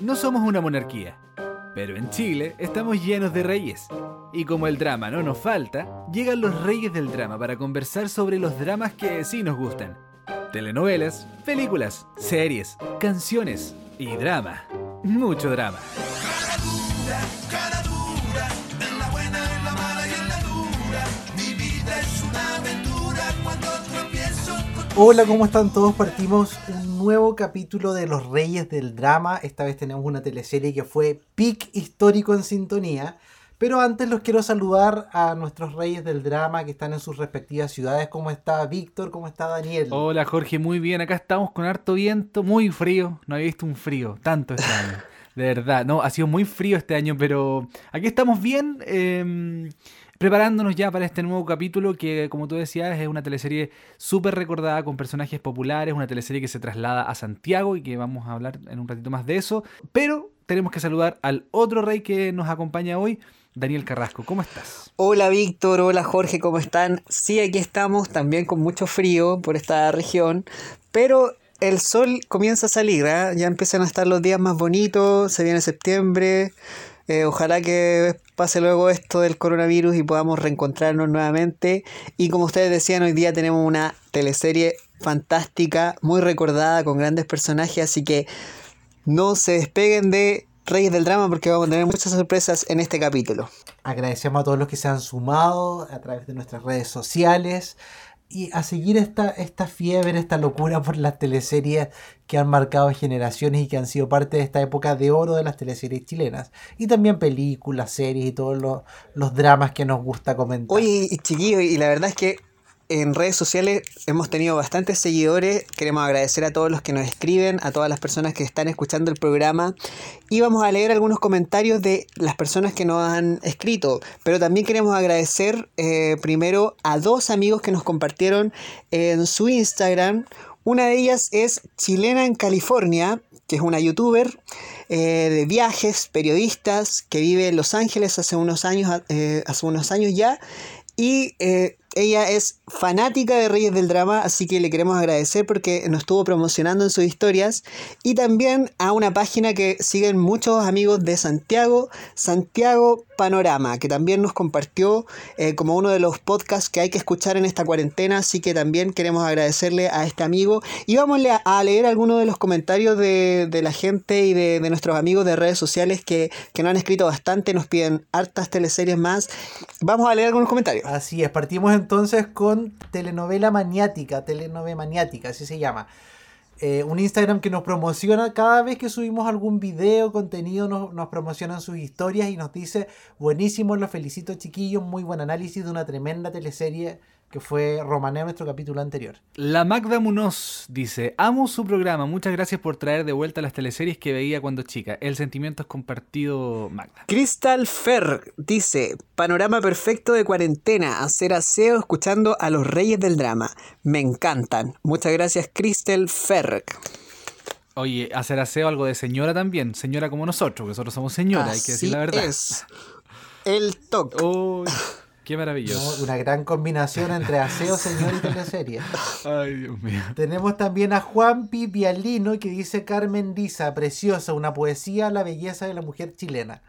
No somos una monarquía, pero en Chile estamos llenos de reyes. Y como el drama no nos falta, llegan los reyes del drama para conversar sobre los dramas que sí nos gustan. Telenovelas, películas, series, canciones y drama. Mucho drama. Hola, ¿cómo están todos? Partimos nuevo capítulo de Los Reyes del Drama. Esta vez tenemos una teleserie que fue pic histórico en sintonía. Pero antes los quiero saludar a nuestros Reyes del Drama que están en sus respectivas ciudades. ¿Cómo está Víctor? ¿Cómo está Daniel? Hola Jorge, muy bien. Acá estamos con harto viento, muy frío. No había visto un frío tanto este año. De verdad, no, ha sido muy frío este año, pero aquí estamos bien. Eh, preparándonos ya para este nuevo capítulo que, como tú decías, es una teleserie súper recordada con personajes populares, una teleserie que se traslada a Santiago y que vamos a hablar en un ratito más de eso. Pero tenemos que saludar al otro rey que nos acompaña hoy, Daniel Carrasco. ¿Cómo estás? Hola Víctor, hola Jorge, ¿cómo están? Sí, aquí estamos también con mucho frío por esta región, pero el sol comienza a salir, ¿eh? ya empiezan a estar los días más bonitos, se viene septiembre. Eh, ojalá que pase luego esto del coronavirus y podamos reencontrarnos nuevamente. Y como ustedes decían, hoy día tenemos una teleserie fantástica, muy recordada, con grandes personajes, así que no se despeguen de Reyes del Drama porque vamos a tener muchas sorpresas en este capítulo. Agradecemos a todos los que se han sumado a través de nuestras redes sociales y a seguir esta, esta fiebre, esta locura por las teleseries que han marcado generaciones y que han sido parte de esta época de oro de las teleseries chilenas. Y también películas, series y todos los, los dramas que nos gusta comentar. Oye, chiquillo, y la verdad es que en redes sociales hemos tenido bastantes seguidores. Queremos agradecer a todos los que nos escriben, a todas las personas que están escuchando el programa. Y vamos a leer algunos comentarios de las personas que nos han escrito. Pero también queremos agradecer eh, primero a dos amigos que nos compartieron en su Instagram. Una de ellas es Chilena en California, que es una youtuber eh, de viajes, periodistas, que vive en Los Ángeles hace unos años, eh, hace unos años ya. Y ella es fanática de Reyes del Drama, así que le queremos agradecer porque nos estuvo promocionando en sus historias. Y también a una página que siguen muchos amigos de Santiago, Santiago Panorama, que también nos compartió eh, como uno de los podcasts que hay que escuchar en esta cuarentena. Así que también queremos agradecerle a este amigo. Y vamos a leer algunos de los comentarios de, de la gente y de, nuestros amigos de redes sociales que, que nos han escrito bastante, nos piden hartas teleseries más. Vamos a leer algunos comentarios. Así es, partimos entonces con telenovela maniática, telenovela maniática, así se llama. Eh, un Instagram que nos promociona cada vez que subimos algún video, contenido, nos, nos promocionan sus historias y nos dice, buenísimo, los felicito chiquillos, muy buen análisis de una tremenda teleserie que fue Romané nuestro capítulo anterior. La Magda Munoz dice, amo su programa, muchas gracias por traer de vuelta las teleseries que veía cuando chica. El sentimiento es compartido, Magda. Crystal Fer dice, panorama perfecto de cuarentena, hacer aseo escuchando a los reyes del drama. Me encantan. Muchas gracias, Crystal Fer. Oye, hacer aseo algo de señora también, señora como nosotros, que nosotros somos señora, Así hay que decir la verdad. Es. El toque. Oh. Qué maravilloso. ¿no? Una gran combinación entre aseo, señor y teleserie. Ay, Dios mío. Tenemos también a Juan Pi Vialino que dice Carmen Diza, preciosa, una poesía a la belleza de la mujer chilena.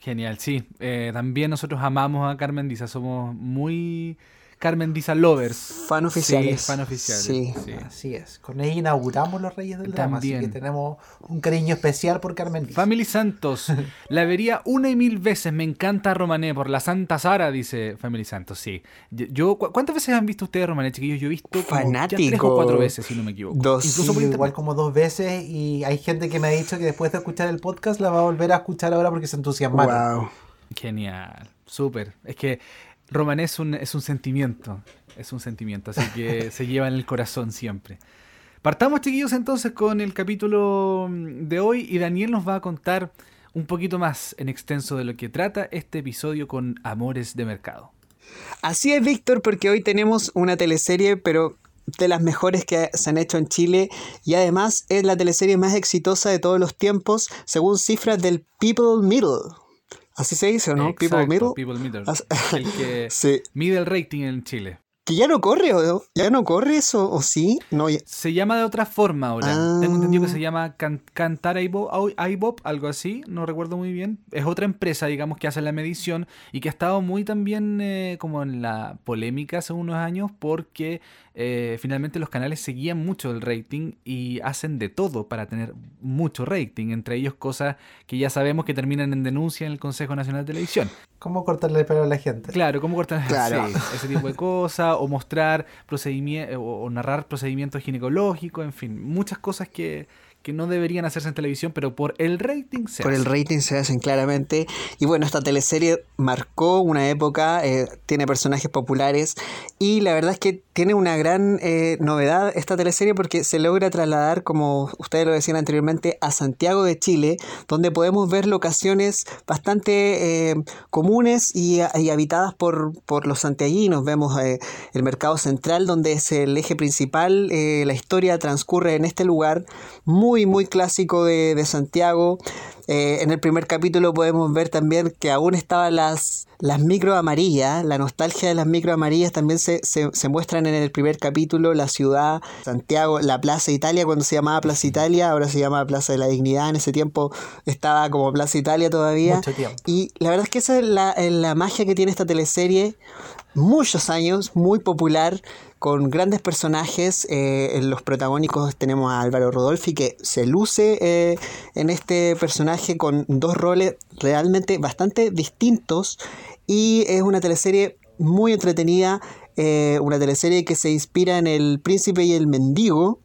Genial, sí. Eh, también nosotros amamos a Carmen Diza, somos muy Carmen Diza Lovers. Fan oficiales. Sí, fan oficiales. Sí. sí. Así es. Con ella inauguramos los Reyes del Drama, También. así que tenemos un cariño especial por Carmen Diza. Family Santos, la vería una y mil veces. Me encanta Romané por la Santa Sara, dice Family Santos. Sí. Yo, ¿cu- ¿Cuántas veces han visto ustedes Romané, chiquillos? Yo he visto como ya tres Fanático. o cuatro veces, si no me equivoco. Dos. Incluso Sí, por igual como dos veces y hay gente que me ha dicho que después de escuchar el podcast la va a volver a escuchar ahora porque se entusiasmaron. Wow. Genial, súper. Es que Romané es un, es un sentimiento, es un sentimiento, así que se lleva en el corazón siempre. Partamos, chiquillos, entonces con el capítulo mm, de hoy y Daniel nos va a contar un poquito más en extenso de lo que trata este episodio con Amores de Mercado. Así es, Víctor, porque hoy tenemos una teleserie, pero de las mejores que se han hecho en Chile y además es la teleserie más exitosa de todos los tiempos según cifras del People Middle. Así se dice, ¿o no? People Exacto. People Middle. As- El que Sí. mide el rating en Chile. Que ya no corre, ¿o ya no corre eso, o sí? No, ya- Se llama de otra forma ahora. Ah. Tengo entendido que se llama Can- Cantar iBop, algo así, no recuerdo muy bien. Es otra empresa, digamos, que hace la medición y que ha estado muy también eh, como en la polémica hace unos años porque eh, finalmente los canales seguían mucho el rating y hacen de todo para tener mucho rating, entre ellos cosas que ya sabemos que terminan en denuncia en el Consejo Nacional de Televisión. ¿Cómo cortarle el pelo a la gente? Claro, cómo cortar Claro. sí, ese tipo de cosas, o mostrar procedimientos, o narrar procedimientos ginecológicos, en fin, muchas cosas que, que no deberían hacerse en televisión, pero por el rating se Por el hace. rating se hacen claramente. Y bueno, esta teleserie marcó una época, eh, tiene personajes populares y la verdad es que tiene una gran eh, novedad esta teleserie porque se logra trasladar, como ustedes lo decían anteriormente, a Santiago de Chile, donde podemos ver locaciones bastante eh, comunes y, y habitadas por, por los santiaguinos. Vemos eh, el mercado central, donde es el eje principal. eh, la historia transcurre en este lugar muy, muy clásico de, de Santiago. Eh, en el primer capítulo podemos ver también que aún estaban las, las micro amarillas, la nostalgia de las micro amarillas también se, se, se muestran en el primer capítulo, la ciudad, Santiago, la Plaza Italia, cuando se llamaba Plaza Italia, ahora se llama Plaza de la Dignidad, en ese tiempo estaba como Plaza Italia todavía. Mucho tiempo. Y la verdad es que esa es la, la magia que tiene esta teleserie, muchos años, muy popular, con grandes personajes. eh, en los protagónicos tenemos a Álvaro Rodolfi, que se luce eh, en este personaje con dos roles realmente bastante distintos. Y es una teleserie muy entretenida, eh, una teleserie que se inspira en El Príncipe y el Mendigo.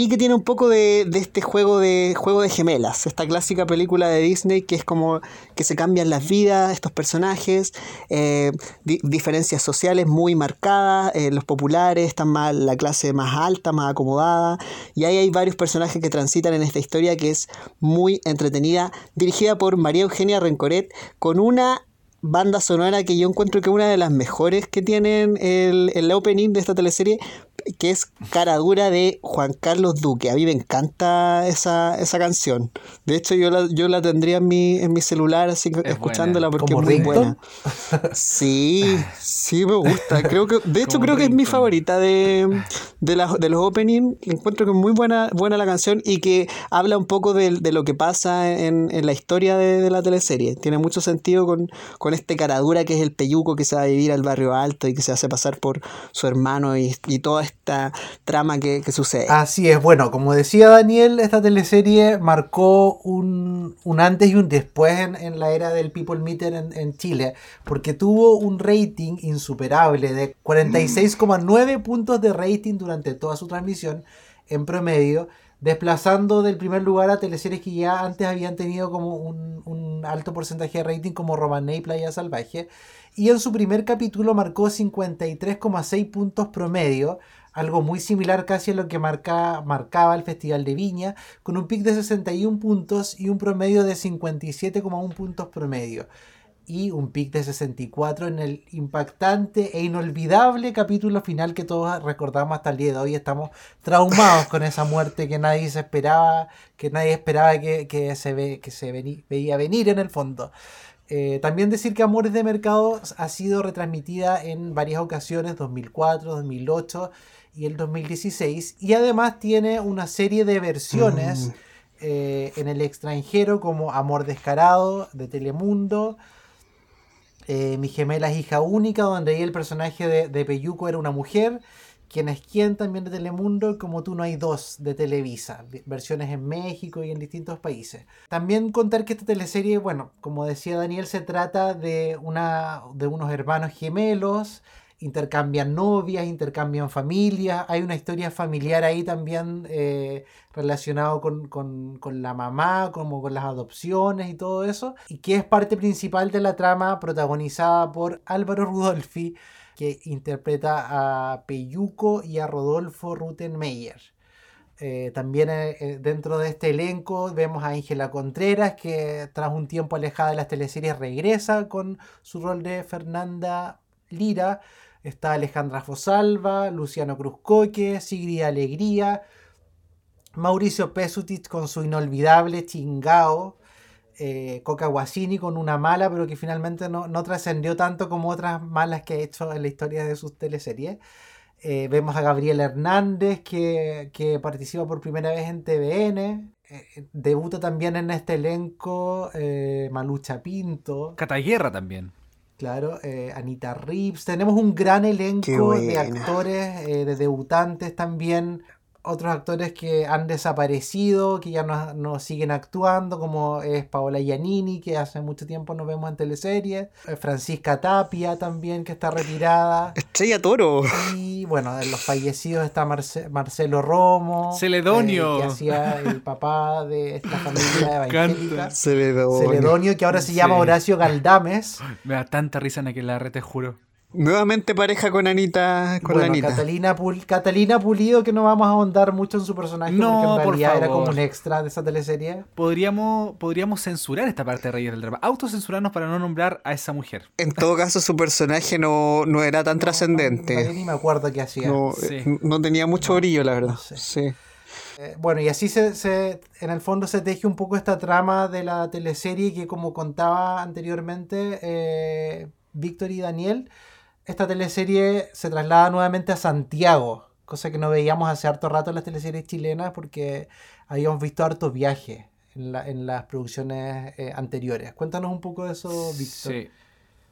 Y que tiene un poco de, de este juego de juego de gemelas, esta clásica película de Disney que es como que se cambian las vidas, estos personajes, eh, di- diferencias sociales muy marcadas, eh, los populares están más la clase más alta, más acomodada, y ahí hay varios personajes que transitan en esta historia que es muy entretenida, dirigida por María Eugenia Rencoret, con una banda sonora que yo encuentro que es una de las mejores que tienen el, el opening de esta teleserie, que es Cara Dura de Juan Carlos Duque. A mí me encanta esa, esa canción. De hecho, yo la, yo la tendría en mi, en mi celular así Es escuchándola buena. porque ¿Como es muy buena. Sí, sí me gusta. Creo que, de hecho, creo que es mi favorita de, de, la- de los openings. Encuentro que es muy buena, buena la canción y que habla un poco de, de lo que pasa en, en la historia de, de la teleserie. Tiene mucho sentido con, con este caradura que es el peyuco que se va a vivir al barrio alto y que se hace pasar por su hermano y, y toda esta trama que, sucede. Así es, bueno, como decía Daniel, esta teleserie marcó un, un antes y un después en, la era del People Meter en, en Chile, porque tuvo un rating insuperable de 46,9 puntos de rating durante toda su transmisión en promedio, desplazando del primer lugar a teleseries que ya antes habían tenido como un, un alto porcentaje de rating como Romané y Playa Salvaje, y en su primer capítulo marcó 53,6 puntos promedio, algo muy similar casi a lo que marca, marcaba el Festival de Viña, con un pic de 61 puntos y un promedio de 57,1 puntos promedio. Y un pic de 64 en el impactante e inolvidable capítulo final que todos recordamos hasta el día de hoy. Estamos traumados con esa muerte que nadie se esperaba, que nadie esperaba que, se, veía venir en el fondo. Eh, también decir que Amores de Mercado ha sido retransmitida en varias ocasiones, 2004, 2008 y el 2016. Y además tiene una serie de versiones Mm. eh, en el extranjero como Amor Descarado de Telemundo. eh, Mi gemela es hija única, donde ahí el personaje de, de Peyuco era una mujer. Quien es quien también de Telemundo, como tú no hay dos de Televisa, vi- versiones en México y en distintos países. También contar que esta teleserie, bueno, como decía Daniel, se trata de, una, de unos hermanos gemelos, intercambian novias, intercambian familias, hay una historia familiar ahí también eh, relacionado con, con- con la mamá, como con las adopciones y todo eso, y que es parte principal de la trama protagonizada por Álvaro Rudolfi, que interpreta a Peyuco y a Rodolfo Rutenmeyer. Eh, también eh, eh, dentro de este elenco vemos a Ángela Contreras, que tras un tiempo alejada de las teleseries regresa con su rol de Fernanda Lira. Está Alejandra Fosalva, Luciano Cruzcoque, Sigrid Alegría, Mauricio Pesutich con su inolvidable Chingao, eh, Coca Guasini con una mala, pero que finalmente no, no trascendió tanto como otras malas que ha hecho en la historia de sus teleseries. Eh, vemos a Gabriel Hernández que, que participa por primera vez en TVN. Eh, debuta también en este elenco Malucha Pinto. Cataguerra también. Claro, eh, Anita Rips. Tenemos un gran elenco de actores, eh, de debutantes también. Otros actores que han desaparecido, que ya no, no siguen actuando, como es Paola Giannini, que hace mucho tiempo nos vemos en teleseries. eh, Francisca Tapia también, que está retirada. Estrella Toro. Y bueno, de los fallecidos está Marce- Marcelo Romo. Celedonio. eh, que hacía el papá de esta familia encanta. evangélica. Celedonio. Celedonio, que ahora se llama Sí. Horacio Galdames. Me da tanta risa en aquel la te juro. Nuevamente pareja con Anita. Con Bueno, Anita. Catalina, Pul- Catalina Pulido, que no vamos a ahondar mucho en su personaje, No, porque en por realidad era como un extra de esa teleserie. Podríamos, podríamos censurar esta parte de Reyes del Drama. Autocensurarnos para no nombrar a esa mujer. En todo caso, su personaje no, no era tan No, trascendente. ni me acuerdo qué hacía. No, Sí. eh, no tenía mucho brillo, la verdad. no sé. Sí. Eh, bueno, y así se, se- en el fondo se teje un poco esta trama de la teleserie que como contaba anteriormente eh, Víctor y Daniel, esta teleserie se traslada nuevamente a Santiago, cosa que no veíamos hace harto rato en las teleseries chilenas porque habíamos visto hartos viajes en, la- en las producciones eh, anteriores. Cuéntanos un poco de eso, Víctor. Sí.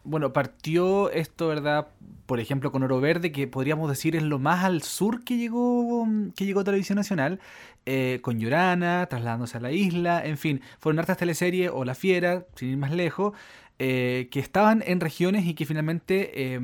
Bueno, partió esto, ¿verdad? Por ejemplo, con Oro Verde, que podríamos decir es lo más al sur que llegó, que llegó Televisión Nacional, eh, con Llorana, trasladándose a la isla, en fin, fueron hartas teleseries, o La Fiera, sin ir más lejos, eh, que estaban en regiones y que finalmente eh,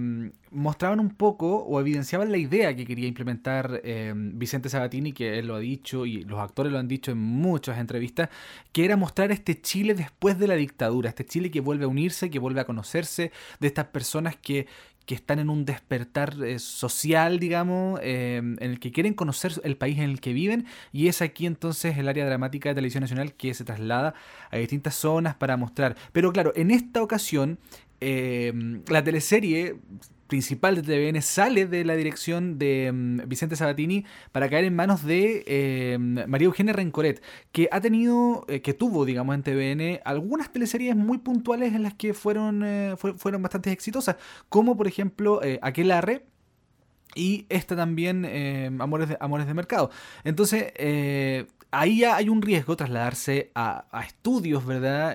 mostraban un poco o evidenciaban la idea que quería implementar eh, Vicente Sabatini, que él lo ha dicho y los actores lo han dicho en muchas entrevistas, que era mostrar este Chile después de la dictadura, este Chile que vuelve a unirse, que vuelve a conocerse, de estas personas que, que están en un despertar eh, social, digamos, eh, en el que quieren conocer el país en el que viven, y es aquí entonces el área dramática de Televisión Nacional que se traslada a distintas zonas para mostrar. Pero claro, en esta ocasión, eh, la teleserie principal de TVN sale de la dirección de mm, Vicente Sabatini para caer en manos de eh, María Eugenia Rencoret, que ha tenido, eh, que tuvo, digamos, en TVN algunas teleseries muy puntuales en las que fueron, eh, fue- fueron bastante exitosas, como por ejemplo eh, Aquelarre, y esta también, eh, Amores, de, Amores de Mercado. Entonces, ahí ya hay un riesgo trasladarse a, estudios, ¿verdad?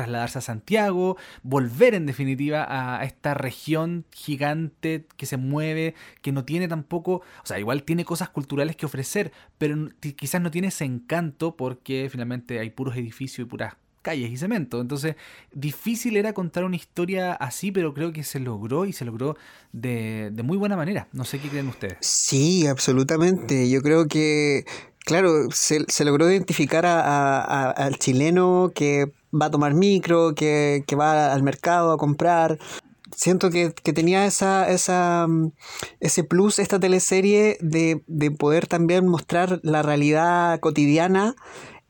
Trasladarse a Santiago, volver en definitiva a, esta región gigante que se mueve, que no tiene tampoco, o sea, igual tiene cosas culturales que ofrecer, pero quizás no tiene ese encanto porque finalmente hay puros edificios y puras calles y cemento. Entonces, difícil era contar una historia así, pero creo que se logró y se logró de muy buena manera. No sé qué creen ustedes. Sí, absolutamente. Yo creo que, claro, se, se logró identificar a- a- al chileno que va a tomar micro, que, que va al mercado a comprar. Siento que, que tenía esa, esa, mm, ese plus esta teleserie de, de poder también mostrar la realidad cotidiana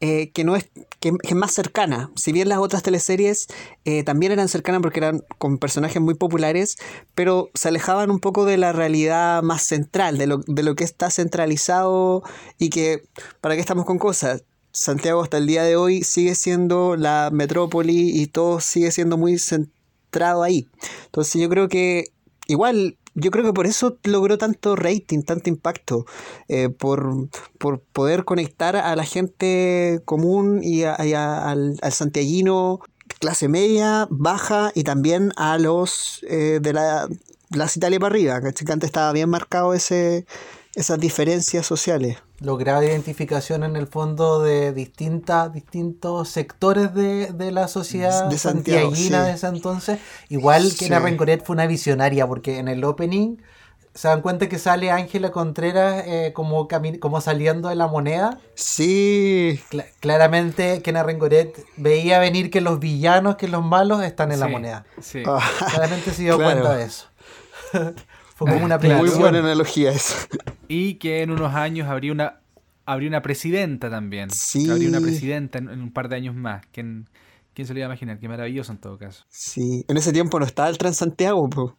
eh, que no es que, es más cercana. Si bien las otras teleseries eh, también eran cercanas porque eran con personajes muy populares, pero se alejaban un poco de la realidad más central, de lo, de lo que está centralizado y que, ¿para qué estamos con cosas? Santiago hasta el día de hoy sigue siendo la metrópoli y todo sigue siendo muy centrado ahí. Entonces yo creo que igual, yo creo que por eso logró tanto rating, tanto impacto, eh, por, por poder conectar a la gente común y, a- al, al santiaguino clase media, baja y también a los eh, de la Plaza Italia para arriba, que antes estaba bien marcado ese, esas diferencias sociales. Lograba identificación en el fondo de distintas, distintos sectores de, de la sociedad De Santiago, santiaguina sí. de ese entonces. Igual que Sí. Rencoret fue una visionaria, porque en el opening se dan cuenta que sale Ángela Contreras eh, como, cami- como saliendo de la moneda. Sí, Cla- claramente Kena Rengoret veía venir que los villanos, que los malos están en la moneda. Sí. Ah, Claramente se dio Claro. cuenta de eso. Fue como una muy buena analogía esa. Y que en unos años habría una, habría una presidenta también. Sí. Habría una presidenta en, en un par de años más. ¿Quién, quién se lo iba a imaginar? Qué maravilloso en todo caso. Sí, en ese tiempo no estaba el Transantiago, po.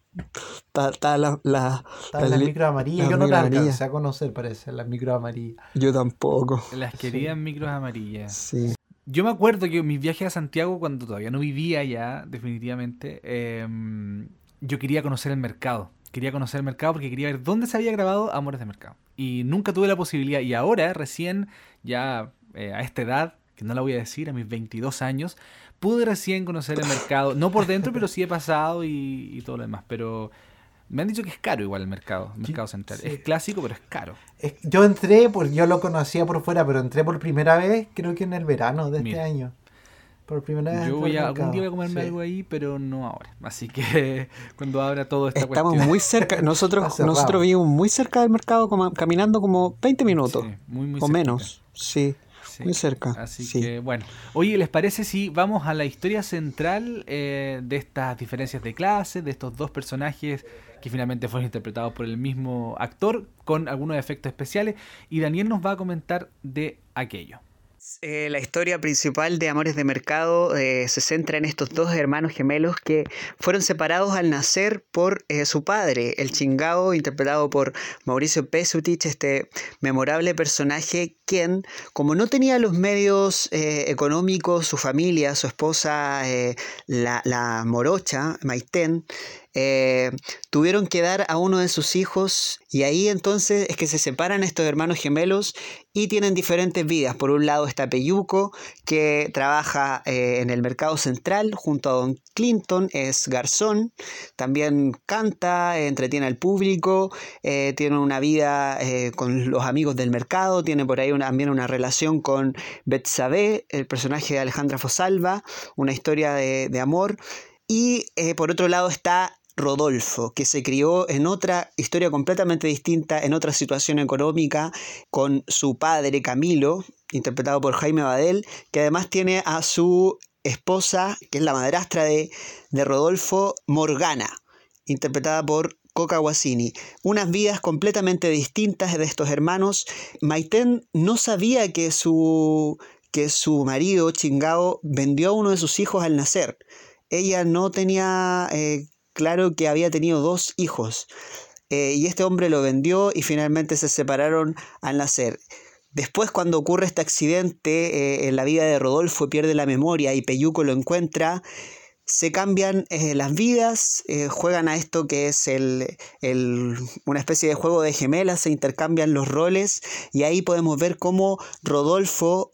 Estaba, estaba la, la- Estaban la las micros amarillas. las Yo no las alcancé a conocer, parece, las micros amarillas. Yo tampoco. Las queridas micros amarillas. Sí. Yo me acuerdo que mis viajes a Santiago, cuando todavía no vivía ya, definitivamente, em, yo quería conocer el mercado. Quería conocer el mercado porque quería ver dónde se había grabado Amores de Mercado. Y nunca tuve la posibilidad. Y ahora, recién, ya eh, a esta edad, que no la voy a decir, a mis 22 años, pude recién conocer el mercado. No por dentro, pero sí he pasado y, y todo lo demás. Pero me han dicho que es caro igual el mercado, el mercado central. sí. Es clásico, pero es caro. Yo entré, pues yo lo conocía por fuera, pero entré por primera vez, creo que en el verano de este año. Por primera vez. Yo voy a, algún día voy a comerme sí. algo ahí, pero no ahora. Así que cuando abra todo esta Estamos cuestión. muy cerca, nosotros, nosotros vivimos muy cerca del mercado, como- caminando como 20 minutos Sí, muy, muy o menos. Sí, Sí. muy cerca. Así sí. que bueno. Oye, ¿les parece si vamos a la historia central eh, de estas diferencias de clase, de estos dos personajes que finalmente fueron interpretados por el mismo actor con algunos efectos especiales? Y Daniel nos va a comentar de aquello. Eh, la historia principal de Amores de Mercado eh, se centra en estos dos hermanos gemelos que fueron separados al nacer por eh, su padre, el chingao, interpretado por Mauricio Pesutich, este memorable personaje quien, como no tenía los medios económicos, su familia, su esposa, la, la morocha, Maitén, eh, tuvieron que dar a uno de sus hijos y ahí entonces es que se separan estos hermanos gemelos y tienen diferentes vidas. Por un lado está Peyuco, que trabaja eh, en el mercado central junto a Don Clinton, es garzón, también canta, entretiene al público, eh, tiene una vida con los amigos del mercado, tiene por ahí también una relación con Betsabe, el personaje de Alejandra Fosalva, una historia de, de amor. Y por otro lado está Rodolfo, que se crió en otra historia completamente distinta, en otra situación económica, con su padre Camilo, interpretado por Jaime Badel, que además tiene a su esposa, que es la madrastra de, de Rodolfo, Morgana, interpretada por Coca Guasini. Unas vidas completamente distintas de estos hermanos. Maitén no sabía que su, que su marido, Chingao, vendió a uno de sus hijos al nacer. Ella no tenía eh, claro que había tenido dos hijos. Eh, y este hombre lo vendió y finalmente se separaron al nacer. Después, cuando ocurre este accidente eh, en la vida de Rodolfo, pierde la memoria y Peyuco lo encuentra, se cambian eh, las vidas, juegan a esto que es el, una especie de juego de gemelas, se intercambian los roles y ahí podemos ver cómo Rodolfo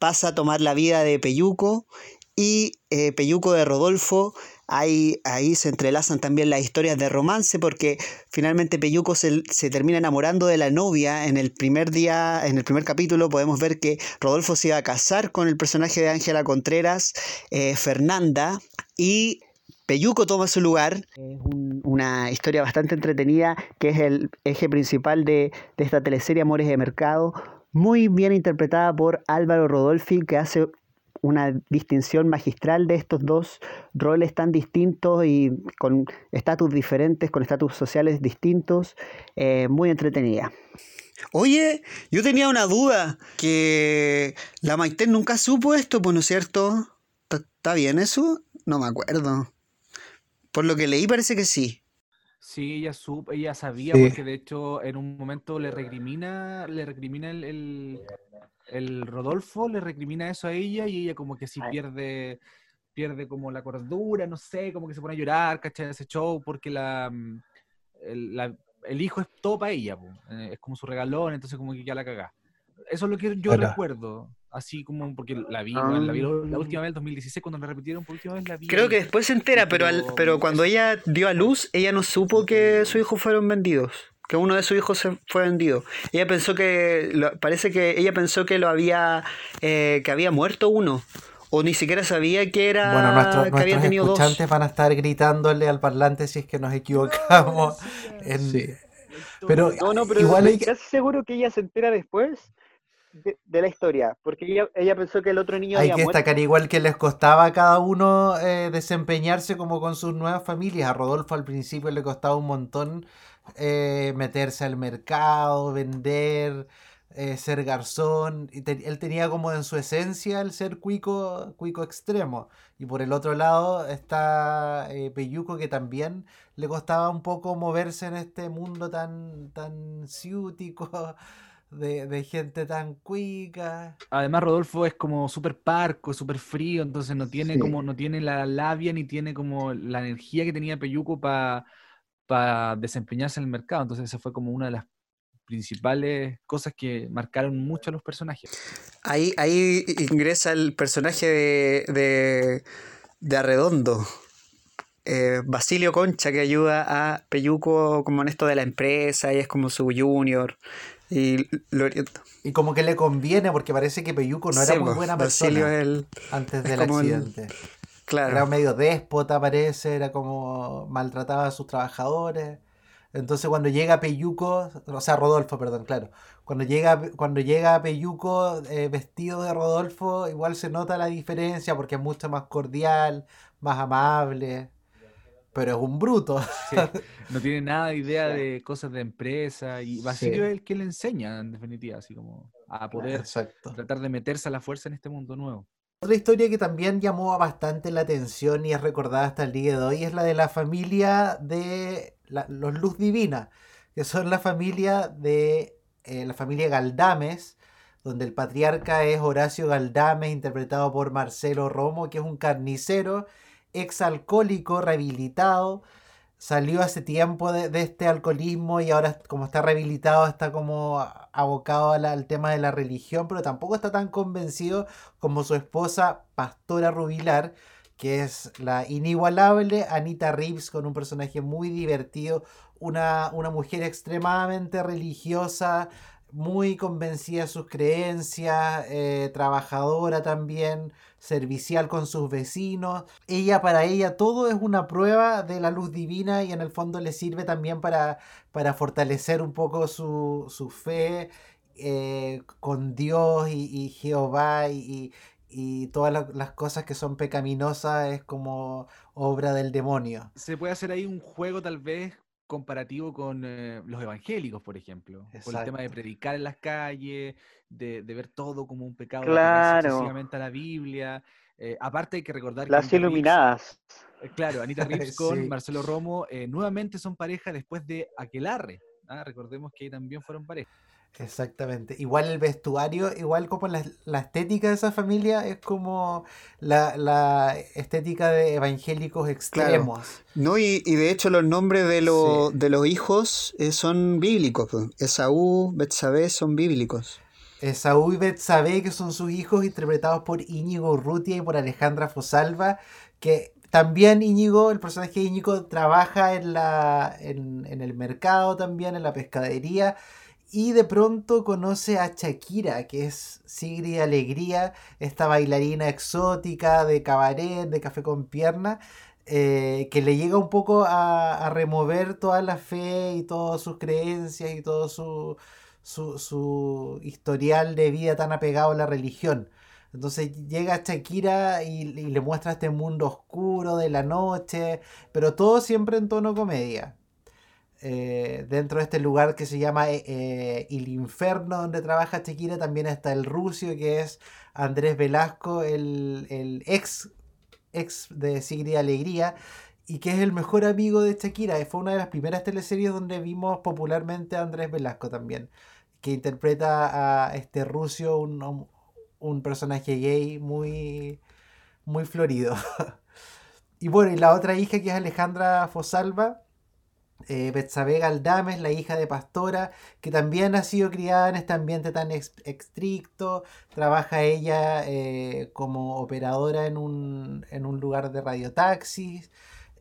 pasa a tomar la vida de Peyuco y Peyuco de Rodolfo. Ahí, ahí se entrelazan también las historias de romance porque finalmente Peyuco se, se termina enamorando de la novia. En el primer día, en el primer capítulo podemos ver que Rodolfo se iba a casar con el personaje de Ángela Contreras, eh, Fernanda, y Peyuco toma su lugar. Es un- una historia bastante entretenida que es el eje principal de, de esta teleserie Amores de Mercado. Muy bien interpretada por Álvaro Rodolfi, que hace una distinción magistral de estos dos roles tan distintos y con estatus diferentes, con estatus sociales distintos. eh, muy entretenida. Oye, yo tenía una duda, que la Maite nunca supo esto, pues no es cierto. ¿Está- ¿Está bien eso? No me acuerdo. Por lo que leí parece que sí. Sí, ella supo, ella sabía, Sí. porque de hecho en un momento le recrimina, le recrimina el, el, el Rodolfo, le recrimina eso a ella y ella como que sí pierde, pierde como la cordura, no sé, como que se pone a llorar, ¿cachai? Ese show, porque la, mm, el, la- el hijo es todo para ella, po, eh, es como su regalón, entonces como que ya la cagá. Eso es lo que yo recuerdo, así como porque la vi, bueno, la vi la Ah. última vez, el 2016, cuando la repitieron por última vez, la vi. Creo que después se entera, pero, al- Pero- pero cuando ella dio a luz, ella no supo que sus hijos fueron vendidos. Que uno de sus hijos se fue vendido. Ella pensó que. lo- parece que ella pensó que lo había. eh, que había muerto uno. O ni siquiera sabía que era. Bueno, nuestros, que había nuestros tenido dos. van a estar gritándole al parlante si es que nos equivocamos. en- Sí. Pero, No, no, pero igual hay casi seguro que ella se entera después de, de la historia. Porque ella, ella pensó que el otro niño Hay había que muerto. destacar igual que les costaba a cada uno eh, desempeñarse como con sus nuevas familias. A Rodolfo al principio le costaba un montón eh, meterse al mercado, vender, eh, ser garzón. Y te- él tenía como en su esencia el ser cuico, cuico extremo. Y por el otro lado está eh, Peyuco que también le costaba un poco moverse en este mundo tan, tan ciútico de, de gente tan cuica. Además, Rodolfo es como súper parco, súper frío, entonces no tiene Sí. como, no tiene la labia ni tiene como la energía que tenía Peyuco para desempeñarse en el mercado. Entonces, esa fue como una de las principales cosas que marcaron mucho a los personajes. Ahí, ahí ingresa el personaje de, de, de Arredondo, eh, Basilio Concha, que ayuda a Peyuco como en esto de la empresa y es como su junior. Y lo orienta. Y como que le conviene porque parece que Peyuco no era muy po, buena Basilio persona el. antes es del el- accidente. Claro. Era medio déspota, parece, era como maltrataba a sus trabajadores. Entonces cuando llega Peyuco, o sea, Rodolfo, perdón, claro. Cuando llega, cuando llega Peyuco eh, vestido de Rodolfo, igual se nota la diferencia porque es mucho más cordial, más amable. Pero es un bruto. Sí, no tiene nada de idea de cosas de empresa y Basilio es el que le enseña, en definitiva, así como a poder Exacto. tratar de meterse a la fuerza en este mundo nuevo. Otra historia que también llamó bastante la atención y es recordada hasta el día de hoy es la de la familia de los Luz Divina, que son la familia de eh, la familia Galdames, donde el patriarca es Horacio Galdames, interpretado por Marcelo Romo, que es un carnicero, exalcohólico, rehabilitado. Salió hace tiempo de, de este alcoholismo y ahora como está rehabilitado está como abocado al tema de la religión, pero tampoco está tan convencido como su esposa Pastora Rubilar, que es la inigualable Anita Reeves, con un personaje muy divertido, una, una mujer extremadamente religiosa, muy convencida de sus creencias, eh, trabajadora también, servicial con sus vecinos. Ella, para ella, todo es una prueba de la luz divina y en el fondo le sirve también para, para fortalecer un poco su, su fe eh, con Dios y, y Jehová y, y- todas la- las cosas que son pecaminosas es como obra del demonio. Se puede hacer ahí un juego tal vez comparativo con eh, los evangélicos, por ejemplo, con el tema de Exacto. predicar en las calles, de, de ver todo como un pecado, Claro. a la Biblia. Eh, aparte hay que recordar que Las Reeves- iluminadas. eh, claro, Anita Reeves con Sí. Marcelo Romo eh, nuevamente son pareja después de Aquelarre. ¿ah? Recordemos que ahí también fueron pareja. Exactamente. Igual el vestuario, igual como la, la estética de esa familia es como la, la estética de evangélicos extremos. No, y, y de hecho los nombres de, los Sí. de los hijos eh, son bíblicos. pues. Esaú, Betsabé son bíblicos. Esaú y Betsabé, que son sus hijos, interpretados por Íñigo Urrutia y por Alejandra Fosalva, que también Íñigo, el personaje de Íñigo, trabaja en, la, en, en el mercado también, en la pescadería, y de pronto conoce a Shakira, que es Sigrid Alegría, esta bailarina exótica de cabaret, de café con pierna, eh, que le llega un poco a, a remover toda la fe y todas sus creencias y todo su, su, su historial de vida tan apegado a la religión. Entonces llega Shakira y, y le muestra este mundo oscuro de la noche, pero todo siempre en tono comedia. Eh, dentro de este lugar que se llama eh, eh, El Inferno, donde trabaja Shakira, también está el rucio, que es Andrés Velasco, el, el ex, ex de Sigrid Alegría, y que es el mejor amigo de Shakira. Fue una de las primeras teleseries donde vimos popularmente a Andrés Velasco también, que interpreta a este rucio, un, un- un personaje gay muy, muy florido. y bueno, y la otra hija que es Alejandra Fosalva, eh, Betsabé Galdames, la hija de Pastora, que también ha sido criada en este ambiente tan estricto. Trabaja ella eh, como operadora en un, en un lugar de radiotaxis.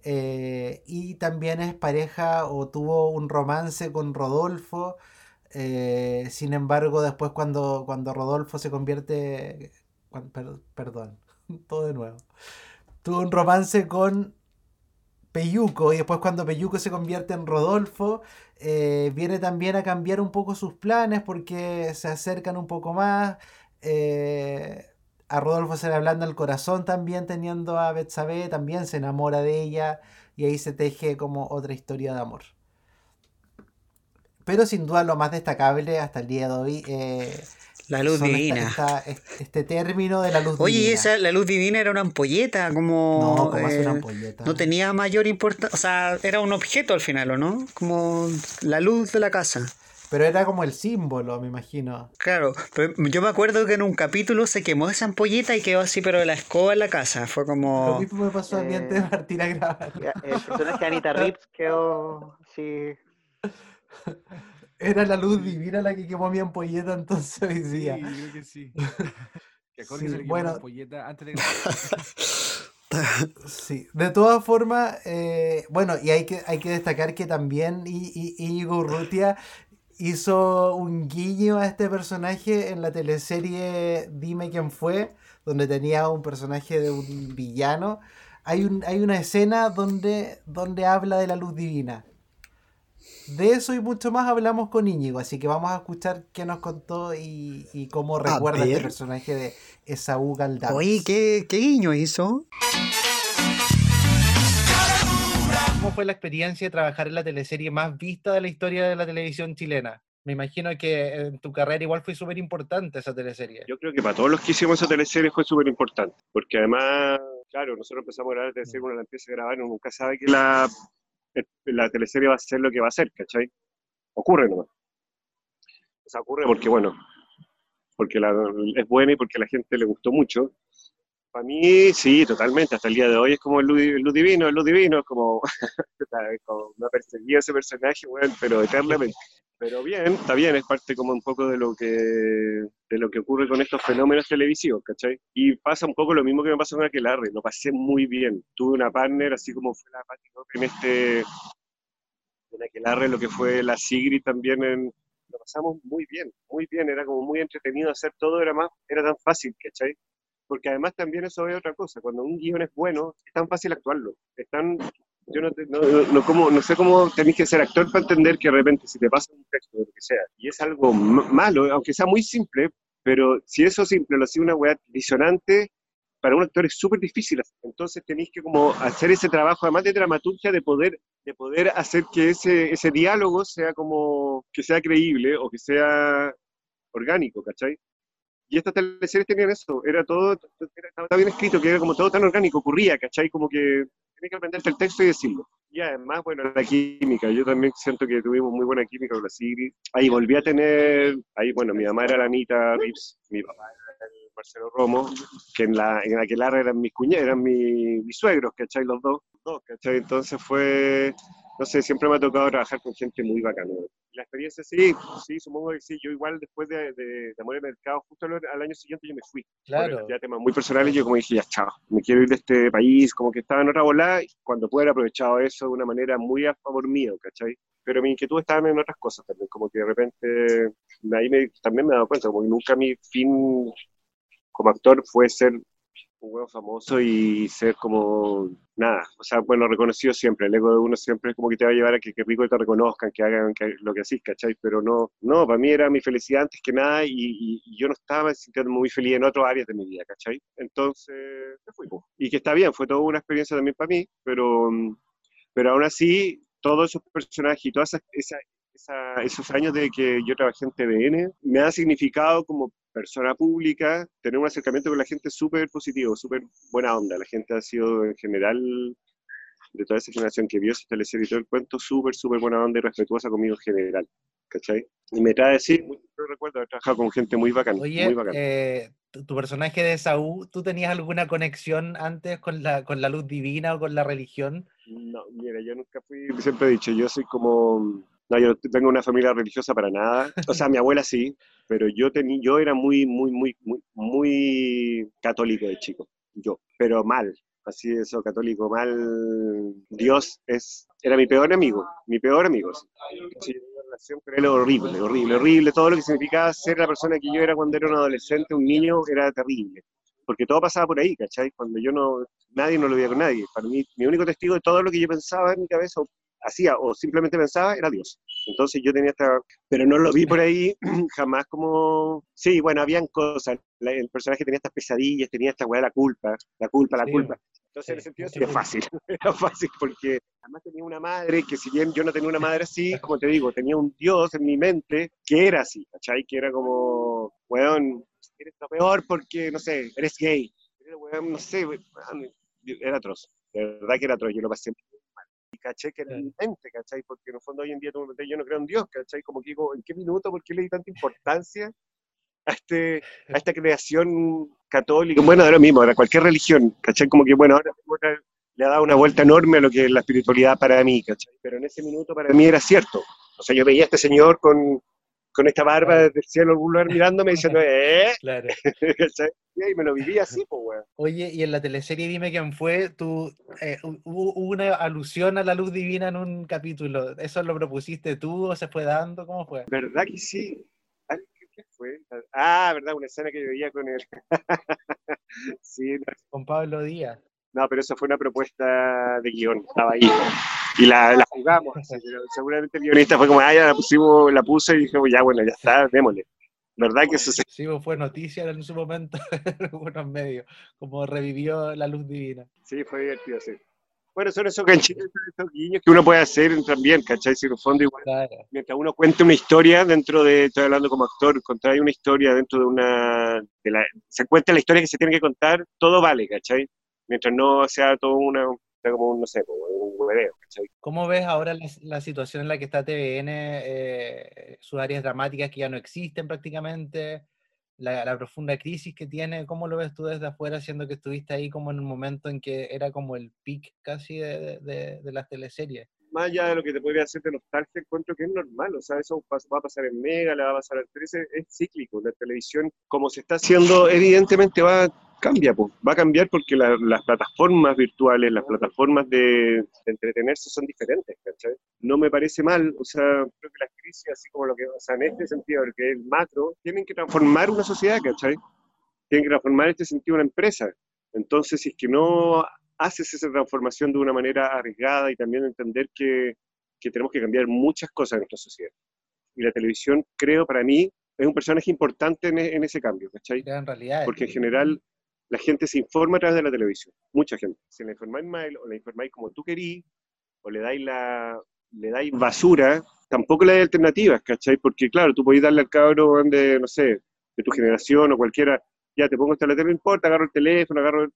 eh, y también es pareja o tuvo un romance con Rodolfo. eh, sin embargo, después cuando, cuando Rodolfo se convierte... perdón, todo de nuevo. Tuvo un romance con Peyuco y después cuando Peyuco se convierte en Rodolfo, eh, viene también a cambiar un poco sus planes porque se acercan un poco más. eh, a Rodolfo se le ablanda el corazón también teniendo a Betsabé, también se enamora de ella y ahí se teje como otra historia de amor. Pero sin duda lo más destacable hasta el día de hoy eh, La luz esta- divina. esta- este, término de la luz Oye, divina. esa, la luz divina era una ampolleta, como. No, como hace una eh, ampolleta. No tenía mayor importancia, o sea, era un objeto al final, ¿o no? Como la luz de la casa. Pero era como el símbolo, me imagino. Claro, pero yo me acuerdo que en un capítulo se quemó esa ampolleta y quedó así, pero la escoba en la casa. Fue Lo como. mismo me pasó a mí antes de Eh, partir a grabar. El personaje de Anita Rips quedó así. Era la luz divina la que quemó mi ampolleta entonces hoy Sí, día. yo creo que sí. Que Jorge Sí, se le quemó bueno. la ampolleta antes de. Sí, de todas formas, eh, bueno, y hay que, hay que destacar que también Íñigo Urrutia hizo un guiño a este personaje en la teleserie Dime quién fue, donde tenía un personaje de un villano. Hay, un, hay una escena donde, donde habla de la luz divina. De eso y mucho más hablamos con Íñigo, así que vamos a escuchar qué nos contó y, y cómo recuerda este ver. personaje de Esaú Galdán. Oye, ¿qué, qué guiño hizo? ¿Cómo fue la experiencia de trabajar en la teleserie más vista de la historia de la televisión chilena? Me imagino que en tu carrera igual fue súper importante esa teleserie. Yo creo que para todos los que hicimos esa teleserie fue súper importante, porque además, claro, nosotros empezamos a grabar la teleserie, uno la empieza a grabar, uno nunca sabe que la, la teleserie va a ser lo que va a ser, ¿cachai? Ocurre nomás. O sea, ocurre porque, bueno, porque la, es buena y porque la gente le gustó mucho. Para mí, sí, totalmente, hasta el día de hoy es como el luz, luz divino, el luz divino, es como, es como me ha perseguido ese personaje, bueno, pero eternamente. Pero bien, está bien, es parte como un poco de lo que de lo que ocurre con estos fenómenos televisivos, ¿cachai? Y pasa un poco lo mismo que me pasó con Aquelarre, lo pasé muy bien. Tuve una partner, así como fue la Patti en este, en Aquelarre, lo que fue la Sigrid también, lo pasamos muy bien, muy bien, era como muy entretenido hacer todo, era más, era tan fácil, ¿cachai? Porque además también eso es otra cosa, cuando un guion es bueno, es tan fácil actuarlo, es tan yo no, te- no, no, como, no sé cómo tenés que ser actor para entender que de repente si te pasa un texto, lo que sea, y es algo malo, aunque sea muy simple, pero si eso simple lo hace una weá disonante, para un actor es súper difícil. Entonces tenéis que como hacer ese trabajo, además de dramaturgia, de poder, de poder hacer que ese, ese diálogo sea como, que sea creíble o que sea orgánico, ¿cachai? Y estas teleseries tenían eso, era todo, estaba bien escrito, que era como todo tan orgánico, ocurría, ¿cachai? Como que tienes que aprenderte el texto y decirlo. Y además, bueno, la química, yo también siento que tuvimos muy buena química con la Sigrid. Ahí volví a tener, ahí, bueno, mi mamá era la Anita Rips, mi papá era el Marcelo Romo, que en, la, en Aquelarre eran mis cuñados, eran mis, suegros, ¿cachai? Los dos, dos, ¿cachai? Entonces fue, no sé, siempre me ha tocado trabajar con gente muy bacana. La experiencia sí, sí, supongo que sí. Yo igual después de, de, de Amor Mercado, justo al, al año siguiente yo me fui. Claro. Ya temas muy personales, yo como dije, ya chao, me quiero ir de este país, como que estaba en otra bola, y cuando pude haber aprovechado eso de una manera muy a favor mío, ¿cachai? Pero mi inquietud estaba en otras cosas también, como que de repente, ahí me, también me he dado cuenta, como que nunca mi fin como actor fue ser un huevo famoso y ser como nada, o sea, bueno, reconocido siempre, el ego de uno siempre es como que te va a llevar a que, que rico te reconozcan, que hagan que, lo que haces, ¿cachai? Pero no, no, para mí era mi felicidad antes que nada y, y- y yo no estaba sintiéndome muy feliz en otras áreas de mi vida, ¿cachai? Entonces, me fui, y que está bien, fue toda una experiencia también para mí, pero, pero aún así, todos esos personajes y todas esas, esa- esa- esos años de que yo trabajé en TVN me ha significado como persona pública tener un acercamiento con la gente súper positivo, súper buena onda. La gente ha sido en general, de toda esa generación que vio esa teleserie y todo el cuento, súper, súper buena onda y respetuosa conmigo en general. ¿Cachai? Y me trae, sí, mucho recuerdo haber trabajado con gente muy bacana. Oye, muy bacana. eh, tu, tu personaje de Saúl, ¿tú tenías alguna conexión antes con la, con la luz divina o con la religión? No, mira, yo nunca fui, siempre he dicho, yo soy como, no, yo no tengo una familia religiosa para nada, o sea, mi abuela sí, pero yo tenía, yo era muy, muy, muy, muy, muy católico de chico, yo, pero mal, así eso, católico mal, Dios es, era mi peor amigo, mi peor amigo, sí. Una relación con él horrible, horrible, horrible, todo lo que significaba ser la persona que yo era cuando era un adolescente, un niño, era terrible porque todo pasaba por ahí, ¿cachai? Cuando yo no, nadie no lo veía con nadie. Para mí, mi único testigo de todo lo que yo pensaba en mi cabeza, hacía, o simplemente pensaba, era Dios. Entonces yo tenía esta, pero no lo vi por ahí jamás como, sí, bueno, habían cosas, La- el personaje tenía estas pesadillas, tenía esta weá, la culpa, la culpa, la Sí, culpa. Entonces, en ese sentido, sí, es fácil, era fácil, porque además tenía una madre que si bien yo no tenía una madre así, como te digo, tenía un Dios en mi mente que era así, ¿cachai? Que era como, weón, eres lo peor porque, no sé, eres gay. Era, weón, no sé, weón, era atroz. De verdad que era atroz. Yo lo pasé. Y caché que era mi mente, ¿cachai? Porque en el fondo hoy en día tú me metes, yo no creo en Dios, ¿cachai? Como que digo, ¿en qué minuto, por qué le di tanta importancia a, este, a esta creación católica? Bueno, lo mismo, a cualquier religión, ¿cachai? Como que, bueno, ahora otra- le ha dado una vuelta enorme a lo que es la espiritualidad para mí, ¿cachai? Pero en ese minuto para mí era cierto. O sea, yo veía a este señor con, con esta barba desde el cielo algún lugar mirándome diciendo, ¿eh? Claro. Y me lo vivía así, pues, weón. Oye, y en la teleserie Dime quién fue, tú, eh, hu- hubo una alusión a la luz divina en un capítulo. ¿Eso lo propusiste tú o se fue dando? ¿Cómo fue? ¿Verdad que sí? ¿Qué qué fue? Ah, ¿verdad? Una escena que yo veía con él. sí, no, Con Pablo Díaz. No, pero eso fue una propuesta de guion, estaba ahí. Y la, la jugamos. seguramente el guionista fue como, ah, ya la pusimos, la puse y dije, ya, bueno, ya está, démosle. ¿Verdad que eso se Sí, pues, fue noticia en su momento en algunos medios, como revivió la luz divina. Sí, fue divertido, sí. Bueno, son esos ganchitos, esos guiños que uno puede hacer también, ¿cachai? Si en el fondo igual, Claro. mientras uno cuente una historia dentro de, estoy hablando como actor, contar una historia dentro de una, de la, se cuenta la historia que se tiene que contar, todo vale, ¿cachai? Mientras no sea todo una, como un, no sé, como un hueveo, ¿cachai? ¿Cómo ves ahora la, la situación en la que está TVN, eh, sus áreas dramáticas que ya no existen prácticamente, la, la profunda crisis que tiene? ¿Cómo lo ves tú desde afuera, siendo que estuviste ahí como en un momento en que era como el pic casi de, de- de- las teleseries? Más allá de lo que te podría hacer de nostalgia, encuentro que es normal, o sea, eso va a pasar en Mega, le va a pasar al 13, es cíclico, la televisión, como se está haciendo, evidentemente va cambia, po. va a cambiar porque la- las plataformas virtuales, las plataformas de, de entretenerse son diferentes, ¿cachai? No me parece mal, o sea, creo que las crisis, así como lo que, o sea, en este sentido, lo que es el macro, tienen que transformar una sociedad, ¿cachai? Tienen que transformar en este sentido una empresa. Entonces, si es que no haces esa transformación de una manera arriesgada y también entender que, que tenemos que cambiar muchas cosas en nuestra sociedad. Y la televisión, creo, para mí, es un personaje importante en, en ese cambio, ¿cachai? Crean realidades. Porque en general la gente se informa a través de la televisión, mucha gente. Si la informáis mal o la informáis como tú querís, o le dais, la, le dais basura, tampoco le dais alternativas, ¿cachai? Porque claro, tú podés darle al cabro de, no sé, de tu generación o cualquiera, ya te pongo esta tele, no importa, agarro el teléfono, agarro...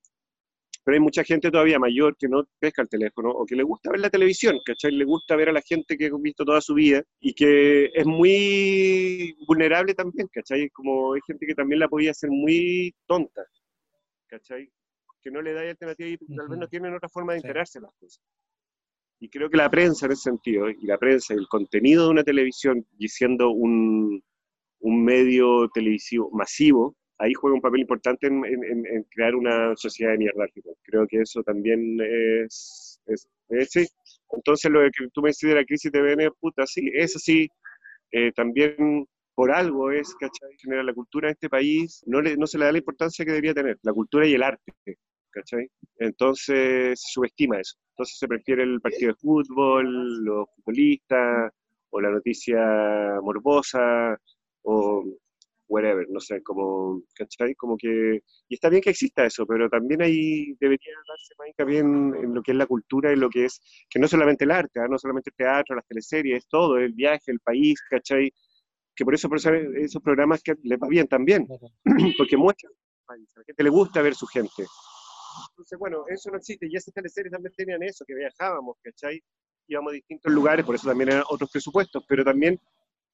Pero hay mucha gente todavía mayor que no pesca el teléfono o que le gusta ver la televisión, ¿cachai? Le gusta ver a la gente que ha visto toda su vida y que es muy vulnerable también, ¿cachai? Como hay gente que también la podía hacer muy tonta, ¿cachai? Que no le da alternativa y tal vez no tienen otra forma de Sí. enterarse de las cosas. Y creo que la prensa en ese sentido, y la prensa y el contenido de una televisión, y siendo un, un medio televisivo masivo, ahí juega un papel importante en, en- en- crear una sociedad de mierda. Creo que eso también es, es, es- sí. Entonces lo que tú me decís de la crisis de BN, puta, sí, eso sí, eh, también por algo es, ¿cachai? Genera la cultura de este país, no, le, no se le da la importancia que debería tener, la cultura y el arte, ¿cachai? Entonces se subestima eso. Entonces se prefiere el partido de fútbol, los futbolistas, o la noticia morbosa, o whatever, no sé, como, ¿cachai? Como que, y está bien que exista eso, pero también ahí debería darse más hincapié en, en lo que es la cultura y lo que es, que no solamente el arte, ¿ah? no solamente el teatro, las teleseries, todo, el viaje, el país, ¿cachai? Que por eso, por eso esos programas que les va bien también, porque muestran a la gente le gusta ver su gente. Entonces, bueno, eso no existe, y esas teleseries también tenían eso, que viajábamos, ¿cachai? Íbamos a distintos lugares, por eso también eran otros presupuestos, pero también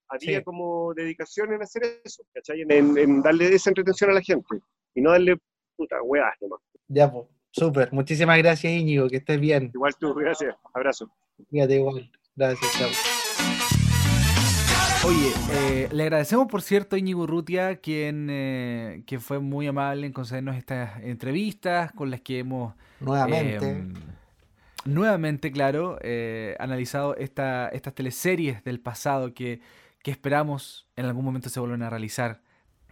había Sí. como dedicación en hacer eso, ¿cachai? En, en- en darle esa entretención a la gente, y no darle puta weas nomás. Ya, pues, súper. Muchísimas gracias, Íñigo, que estés bien. Igual tú, gracias, abrazo. Fíjate igual. Gracias, chao. Oye, eh, le agradecemos por cierto a Íñigo Urrutia, quien, eh, quien fue muy amable en concedernos estas entrevistas con las que hemos Nuevamente. eh, nuevamente, claro, eh, analizado esta, estas teleseries del pasado que, que esperamos en algún momento se vuelvan a realizar.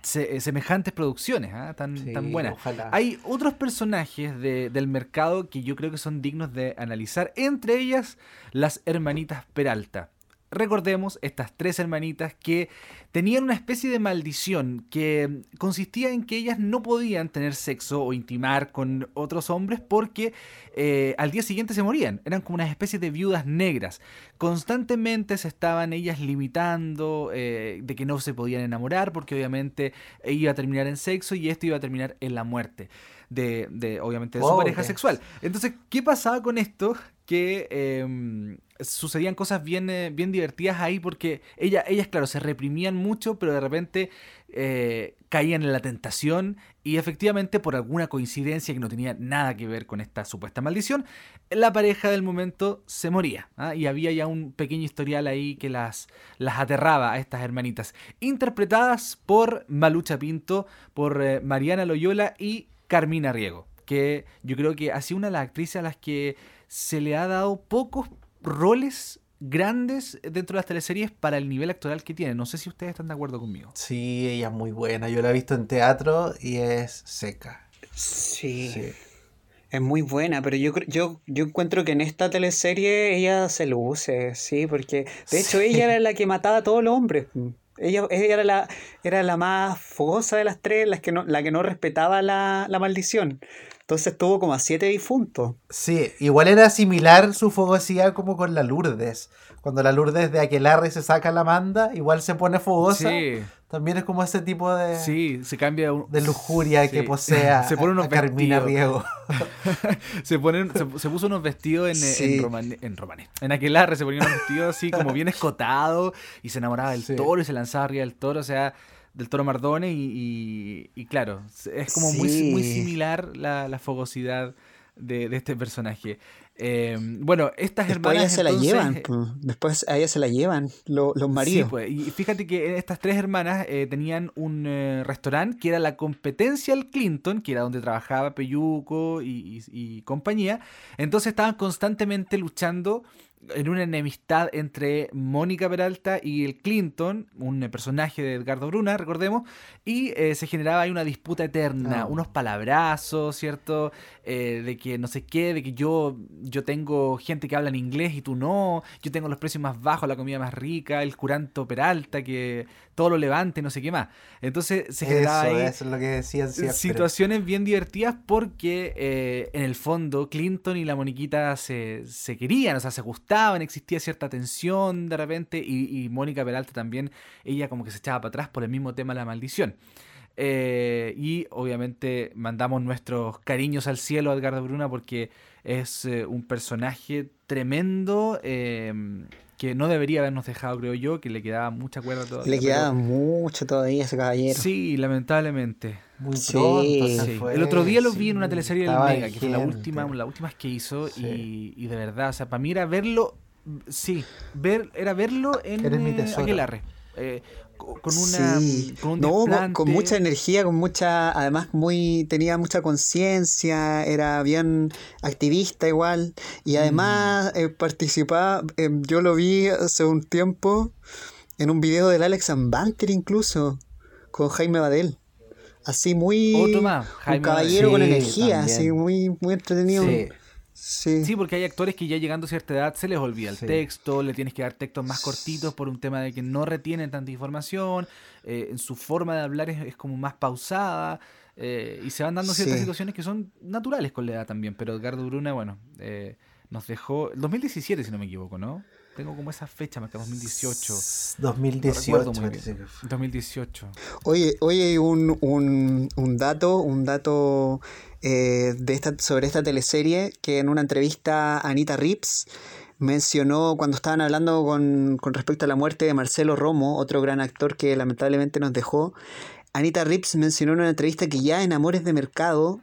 Se- eh, semejantes producciones, ¿ah? tan, Sí, tan buenas. Ojalá. Hay otros personajes de- del mercado que yo creo que son dignos de analizar, entre ellas las hermanitas Peralta. Recordemos estas tres hermanitas que tenían una especie de maldición que consistía en que ellas no podían tener sexo o intimar con otros hombres porque eh, al día siguiente se morían. Eran como una especie de viudas negras. Constantemente se estaban ellas limitando eh, de que no se podían enamorar porque obviamente iba a terminar en sexo y esto iba a terminar en la muerte. de, de, obviamente, de su pareja sexual. Entonces, ¿qué pasaba con esto? Que eh, sucedían cosas bien, eh, bien divertidas ahí porque ella, ellas, claro, se reprimían mucho, pero de repente eh, caían en la tentación y efectivamente por alguna coincidencia que no tenía nada que ver con esta supuesta maldición, la pareja del momento se moría. ¿ah? Y había ya un pequeño historial ahí que las, las aterraba a estas hermanitas. Interpretadas por Malucha Pinto, por eh, Mariana Loyola y Carmina Riego. Que yo creo que ha sido una de las actrices a las que se le ha dado pocos roles grandes dentro de las teleseries para el nivel actoral que tiene. No sé si ustedes están de acuerdo conmigo. Sí, ella es muy buena. Yo la he visto en teatro y es seca. Sí. Sí. Es muy buena, pero yo, yo, yo encuentro que en esta teleserie ella se luce, sí, porque de hecho Sí. ella era la que mataba a todos los hombres. Ella, ella era la, era la más fogosa de las tres, las que no, la que no respetaba la, la maldición. Entonces tuvo como a siete difuntos. Sí, igual era similar su fogosidad como con la Lourdes. Cuando la Lourdes de Aquelarre se saca la manda, igual se pone fogosa. Sí, También es como ese tipo de, sí, se cambia un- de lujuria que Sí. posea Se pone unos a Carmina vestidos. Riego. se, ponen, se, se puso unos vestidos en, Sí. en, en romané. En Aquelarre se ponía unos vestidos así como bien escotados y se enamoraba del Sí. toro y se lanzaba arriba del toro, o sea, del toro Mardone y, y- y claro, es como muy, muy similar la, la fogosidad de, de este personaje. Eh, bueno, estas Después a ella hermanas se la llevan, pues. después a ella se la llevan lo- los maridos. Sí, pues, y fíjate que estas tres hermanas eh, tenían un eh, restaurante que era la competencia al Clinton, que era donde trabajaba Peyuco y, y- y compañía. Entonces estaban constantemente luchando en una enemistad entre Mónica Peralta y el Clinton, un eh, personaje de Edgardo Bruna, recordemos, y eh, se generaba ahí una disputa eterna, Ah. unos palabrazos, ¿cierto? Eh, de que no sé qué, de que yo, yo tengo gente que habla en inglés y tú no, yo tengo los precios más bajos, la comida más rica, el curanto Peralta que todo lo levante, no sé qué más. Entonces se generaba Eso, ahí eso es lo que decían siempre. situaciones bien divertidas porque eh, en el fondo Clinton y la Moniquita se, se querían, o sea, se gustaban, existía cierta tensión de repente y, y Mónica Peralta también, ella como que se echaba para atrás por el mismo tema de la maldición. Eh, y obviamente mandamos nuestros cariños al cielo a Edgardo Bruna porque es eh, un personaje tremendo eh, que no debería habernos dejado, creo yo, que le quedaba mucha cuerda todavía. Le pero- quedaba mucho todavía a ese caballero. Sí, lamentablemente. Muy Sí, pronto Sí. fue, El otro día lo sí, vi en una teleserie del Mega, que fue la última, las últimas que hizo, Sí. y, y de verdad, o sea, para mí era verlo, sí, ver, era verlo en eh. Aquelarre, eh, con una Sí. con un No, con, con desplante. mucha energía, con mucha, además muy, tenía mucha conciencia, era bien activista igual, y además Mm. eh, participaba, eh, yo lo vi hace un tiempo en un video del Alex Banter incluso, con Jaime Badel. Así muy Otro más, un caballero con Sí, energía, así muy, muy entretenido. Sí. Sí. Sí, porque hay actores que ya llegando a cierta edad se les olvida el Sí. texto, le tienes que dar textos más cortitos por un tema de que no retienen tanta información, eh, en su forma de hablar es, es como más pausada, eh, y se van dando ciertas Sí. situaciones que son naturales con la edad también, pero Edgardo Bruna, bueno, eh, nos dejó, el 2017 si no me equivoco, ¿no? Tengo como esa fecha, marca 2018. 2018. No recuerdo muy parece bien. que fue. 2018. Oye, oye, un, un, un dato, un dato eh, de esta, sobre esta teleserie que en una entrevista Anita Rips mencionó cuando estaban hablando con, con respecto a la muerte de Marcelo Romo, otro gran actor que lamentablemente nos dejó. Anita Rips mencionó en una entrevista que ya en Amores de Mercado,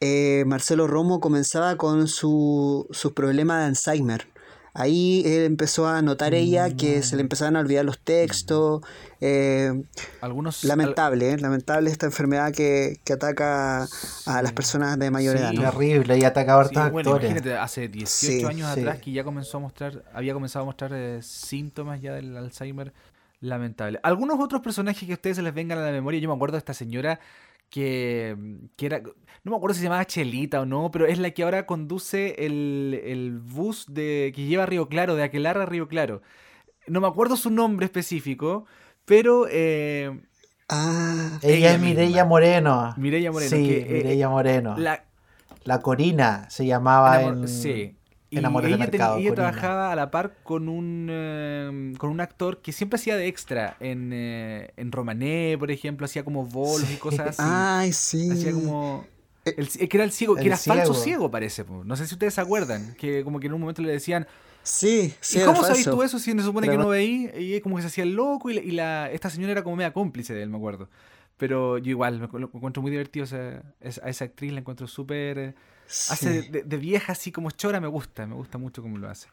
eh, Marcelo Romo comenzaba con su, sus problemas de Alzheimer. Ahí él empezó a notar ella que se le empezaban a olvidar los textos. eh, Algunos... al- Lamentable, ¿eh? lamentable esta enfermedad que, que ataca a las Sí. personas de mayor Sí. edad. ¿no? Terrible, y atacaba a Sí, hartos bueno, actores. imagínate, hace 18 Sí, años sí. atrás que ya comenzó a mostrar, había comenzado a mostrar eh, síntomas ya del Alzheimer. Lamentable. Algunos otros personajes que a ustedes se les vengan a la memoria, yo me acuerdo de esta señora que, que era, no me acuerdo si se llamaba Chelita o no, pero es la que ahora conduce el, el bus de, que lleva a Río Claro, de Aquelarre a Río Claro. No me acuerdo su nombre específico, pero eh, Ah, Ella ella es. Mireia Moreno. Mireia Moreno, Sí, eh, Mireia Moreno. La, la, Corina se llamaba en... sí. Y en Amores de ella, ten- Mercado, ella trabajaba a la par con un, eh, con un actor que siempre hacía de extra en, eh, en Romané, por ejemplo, hacía como bolos y cosas así. ay, sí. Hacía como... El, eh, que era el ciego, que El era falso ciego. ciego, parece. No sé si ustedes se acuerdan. Que como que en un momento le decían, Sí, sí. ¿y cómo sabes tú eso si se supone que no veí? Y como que se hacía el loco y, la, y la- esta señora era como media cómplice de él, me acuerdo. Pero yo igual, lo, lo encuentro muy divertido. o sea, es- a esa actriz la encuentro súper... Hace de, Sí. de- de vieja así como chora, me gusta. Me gusta mucho cómo lo hace.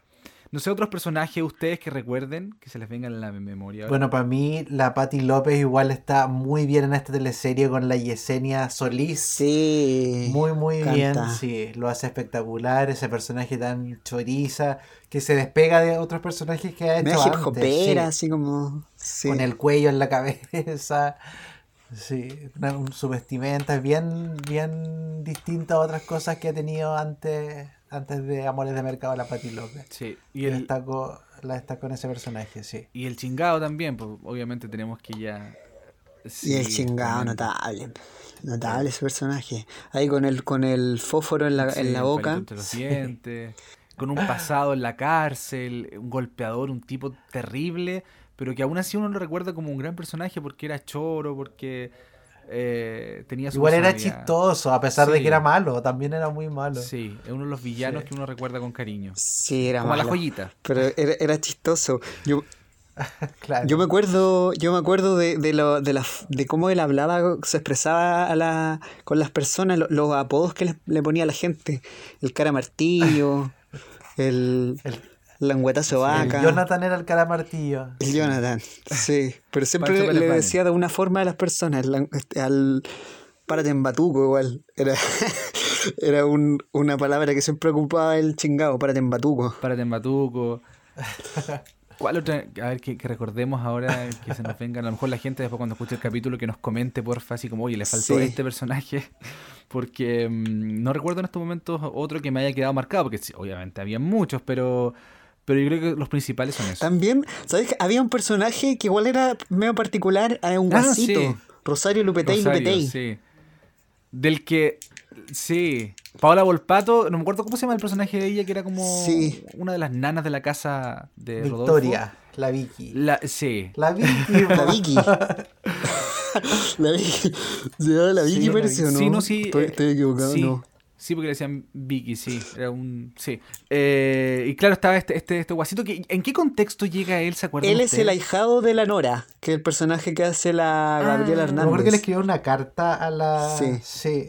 No sé, otros personajes ustedes que recuerden, que se les vengan en la memoria. ahora? Bueno, para mí la Patti López igual está muy bien en esta teleserie con la Yesenia Solís. Sí. Muy, muy canta. bien, sí, lo hace espectacular, ese personaje tan choriza, que se despega de otros personajes que ha hecho hip antes, sí, así como. Sí. con el cuello en la cabeza, sí, una- un- su vestimenta es bien, bien distinta a otras cosas que ha tenido antes, antes de Amores de Mercado la Patti López. Sí, y el, destacó, la destacó en ese personaje, sí. y el chingado también, pues obviamente tenemos que ya... Y el Sí, chingado, notable. Notable ese personaje. Ahí con el, con el fósforo en la, Sí, en la boca. palito entre los dientes, con un pasado en la cárcel, un golpeador, un tipo terrible, pero que aún así uno lo recuerda como un gran personaje porque era choro, porque eh, tenía su Igual era chistoso, a pesar de que era malo, también era muy malo. Sí, es uno de los villanos Sí. que uno recuerda con cariño. Sí, era Como a la malo. joyita. Pero era, era chistoso. Yo, Claro. yo me acuerdo, yo me acuerdo de, de, lo, de, la, de cómo él hablaba, se expresaba a la, con las personas, lo- los apodos que le, le ponía a la gente. El cara martillo, el, El- languetazo El vaca. Jonathan era el cara martillo. El Jonathan, sí. Pero siempre le decía de una forma a las personas. la- este, al párate en batuco igual. Era, era un- una palabra que siempre ocupaba el chingado, párate en batuco. Párate en Batuco. ¿Cuál otra? A ver, que, que recordemos ahora, que se nos venga. A lo mejor la gente después cuando escuche el capítulo que nos comente, porfa, así como, oye, le faltó Sí. este personaje. Porque mm, no recuerdo en estos momentos otro que me haya quedado marcado, porque sí, obviamente había muchos, pero, pero yo creo que los principales son esos. También, ¿sabes? que Había un personaje que igual era medio particular, era un Ah, guasito. sí. Rosario Lupetey Rosario, Lupetey. sí. Del que, sí. Paola Volpato, no me acuerdo cómo se llama el personaje de ella, que era como Sí. una de las nanas de la casa de Rodolfo. Victoria, la Vicky. La, sí. La Vicky. La. Vicky. la Vicky. ¿Se llama la Vicky Sí, la parece o no? Sí, no, sí. Estoy, eh, estoy equivocado, sí. no. Sí, porque le decían Vicky, sí. Era un. Sí. Eh, y claro, estaba este, este, este guasito. Que, ¿En qué contexto llega él? ¿Se acuerdan? Él es el ahijado de la Nora, que es el personaje que hace la Gabriela Ah, Me acuerdo que le Hernández. escribió una carta a la. Sí. Sí.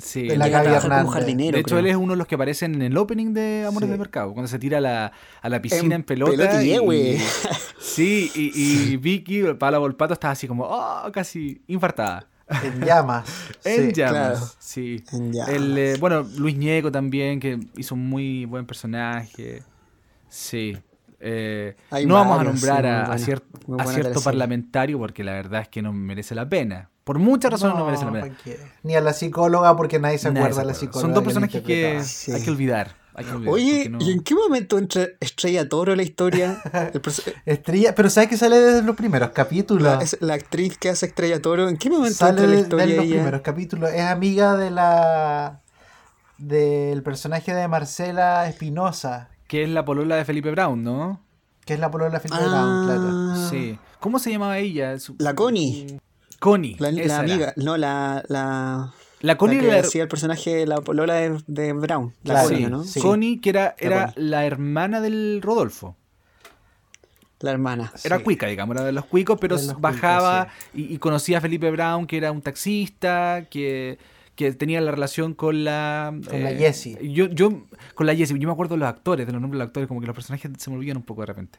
Sí. de la Llega a Gaby trabajar como Hernández. jardinero. de hecho, creo. él es uno de los que aparecen en el opening de Amores Sí. de Mercado, cuando se tira a la, a la piscina en, pelota. pelota y y- güey. Sí, y, y Vicky, Paola Volpato, estaba así como, oh, casi infartada. En llamas. En sí. llamas, claro. sí. En llamas. El, eh, bueno, Luis Ñeco también, que hizo un muy buen personaje. Sí. Eh, no vamos a nombrar sí, a, cier- cierto parlamentario porque la verdad es que no merece la pena. Por muchas razones no, merece la pena. Ni a la psicóloga porque nadie se Nadie acuerda de la psicóloga. Son dos personajes que. Sí. hay que olvidar. Olvidar, Oye, no- ¿y en qué momento entra Estrella Toro en la historia? Estrella, pero ¿sabes que sale desde los primeros capítulos? la, es la actriz que hace Estrella Toro, ¿en qué momento Sale entra en la historia de los ella? primeros capítulos. Es amiga de la del personaje de Marcela Espinosa, Que es la polola de Felipe Brown, ¿no? que es la polola de Felipe Ah, Brown, claro. Sí. ¿Cómo se llamaba ella? Su- La Connie. Connie. La, la esa era. amiga, no, la, la, La Connie la que era hacía el personaje, la polola de, de Brown. La Claro. Connie, sí, ¿no? sí. Connie, que era, La era la hermana del Rodolfo. La hermana. Era Sí. cuica, digamos, era de los cuicos, pero los bajaba cuicos, y, y conocía a Felipe Brown, que era un taxista, que, que tenía la relación con la... eh, Con la Jessie. Yo, yo, con la Jessie, yo me acuerdo de los actores, de los nombres de los actores, como que los personajes se me olvidan un poco de repente.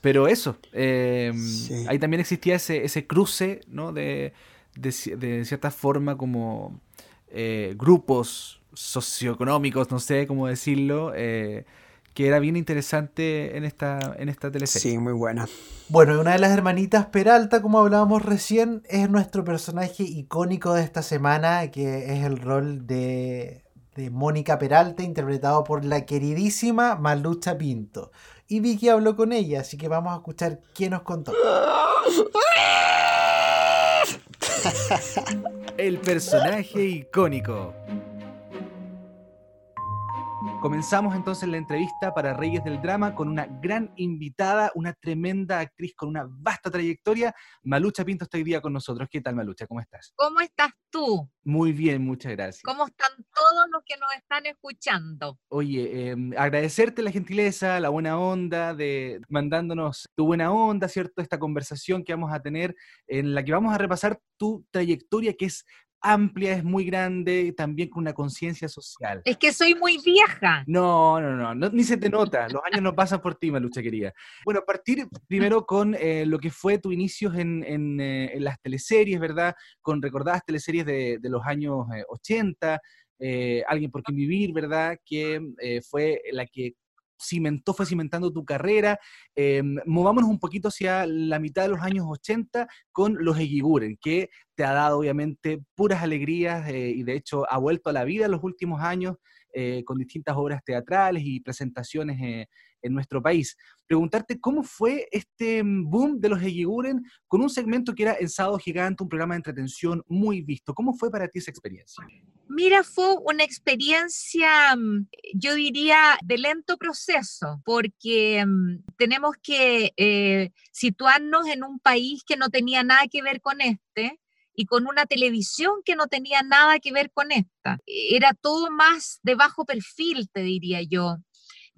Pero eso, eh, Sí. ahí también existía ese, ese cruce, ¿no? De, de, de cierta forma como eh, grupos socioeconómicos, no sé cómo decirlo, eh, que era bien interesante en esta, en esta teleserie. Sí, muy buena. Bueno, y una de las hermanitas Peralta, como hablábamos recién, es nuestro personaje icónico de esta semana, que es el rol de, de Mónica Peralta, interpretado por la queridísima Malucha Pinto. Y Vicky habló con ella, así que vamos a escuchar qué nos contó. El personaje icónico. Comenzamos entonces la entrevista para Reyes del Drama con una gran invitada, una tremenda actriz con una vasta trayectoria. Malucha Pinto está hoy día con nosotros. ¿Qué tal, Malucha? ¿Cómo estás? ¿Cómo estás tú? Muy bien, muchas gracias. ¿Cómo están todos los que nos están escuchando? Oye, em, agradecerte la gentileza, la buena onda de mandándonos tu buena onda, ¿cierto? Esta conversación que vamos a tener en la que vamos a repasar tu trayectoria que es amplia, es muy grande, también con una conciencia social. Es que soy muy vieja. No, no, no, ni se te nota, los años no pasan por ti, Malucha querida. Bueno, partir primero con eh, lo que fue tu inicio en, eh, en, las teleseries, ¿verdad? Con recordadas teleseries de, de los años 80, eh, Alguien por quien vivir, ¿verdad? Que fue la que cimentó, fue cimentando tu carrera. Eh, movámonos un poquito hacia la mitad de los años 80 con Los Eguiguren, que te ha dado obviamente puras alegrías eh, y de hecho ha vuelto a la vida en los últimos años eh, con distintas obras teatrales y presentaciones en nuestro país. Preguntarte cómo fue este boom de los Eguiguren con un segmento que era El Sábado Gigante, un programa de entretención muy visto. ¿Cómo fue para ti esa experiencia? Mira, fue una experiencia, mm, yo diría, de lento proceso, porque mm, tenemos que eh, situarnos en un país que no tenía nada que ver con este y con una televisión que no tenía nada que ver con esta. Era todo más de bajo perfil, te diría yo,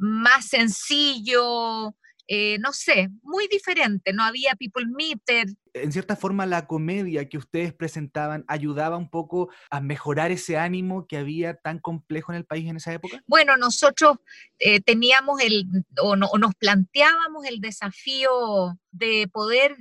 más sencillo, eh, no sé, muy diferente, no había people meter. En cierta forma, la comedia que ustedes presentaban ayudaba un poco a mejorar ese ánimo que había tan complejo en el país en esa época. Bueno, nosotros eh, teníamos el, o, o nos planteábamos el desafío de poder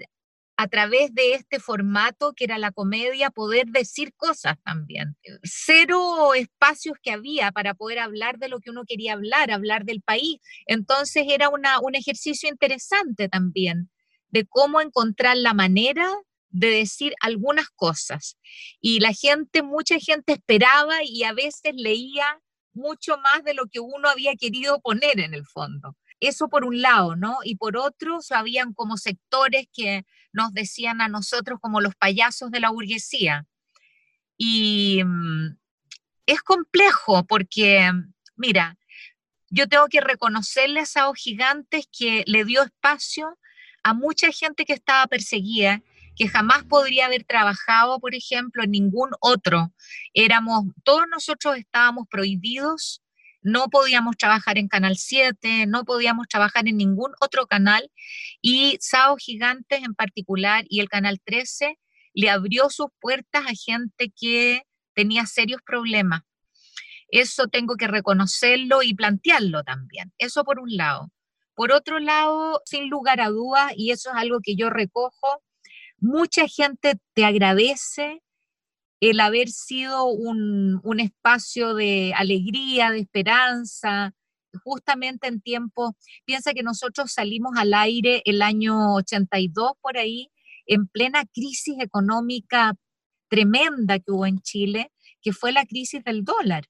a través de este formato que era la comedia, poder decir cosas también. Cero espacios que había para poder hablar de lo que uno quería hablar, hablar del país. Entonces era una, un ejercicio interesante también de cómo encontrar la manera de decir algunas cosas. Y la gente, mucha gente esperaba y a veces leía mucho más de lo que uno había querido poner en el fondo. Eso por un lado, ¿no? Y por otro, habían como sectores que nos decían a nosotros como los payasos de la burguesía. Y mm, es complejo porque, mira, yo tengo que reconocerle a esos gigantes que le dio espacio a mucha gente que estaba perseguida, que jamás podría haber trabajado, por ejemplo, en ningún otro. Éramos, todos nosotros estábamos prohibidos no podíamos trabajar en Canal 7, no podíamos trabajar en ningún otro canal y Sao Gigantes en particular y el Canal 13 le abrió sus puertas a gente que tenía serios problemas. Eso tengo que reconocerlo y plantearlo también. Eso por un lado. Por otro lado, sin lugar a dudas, y eso es algo que yo recojo, mucha gente te agradece el haber sido un, espacio de alegría, de esperanza, justamente en tiempo, piensa que nosotros salimos al aire el año 82 por ahí, en plena crisis económica tremenda que hubo en Chile, que fue la crisis del dólar.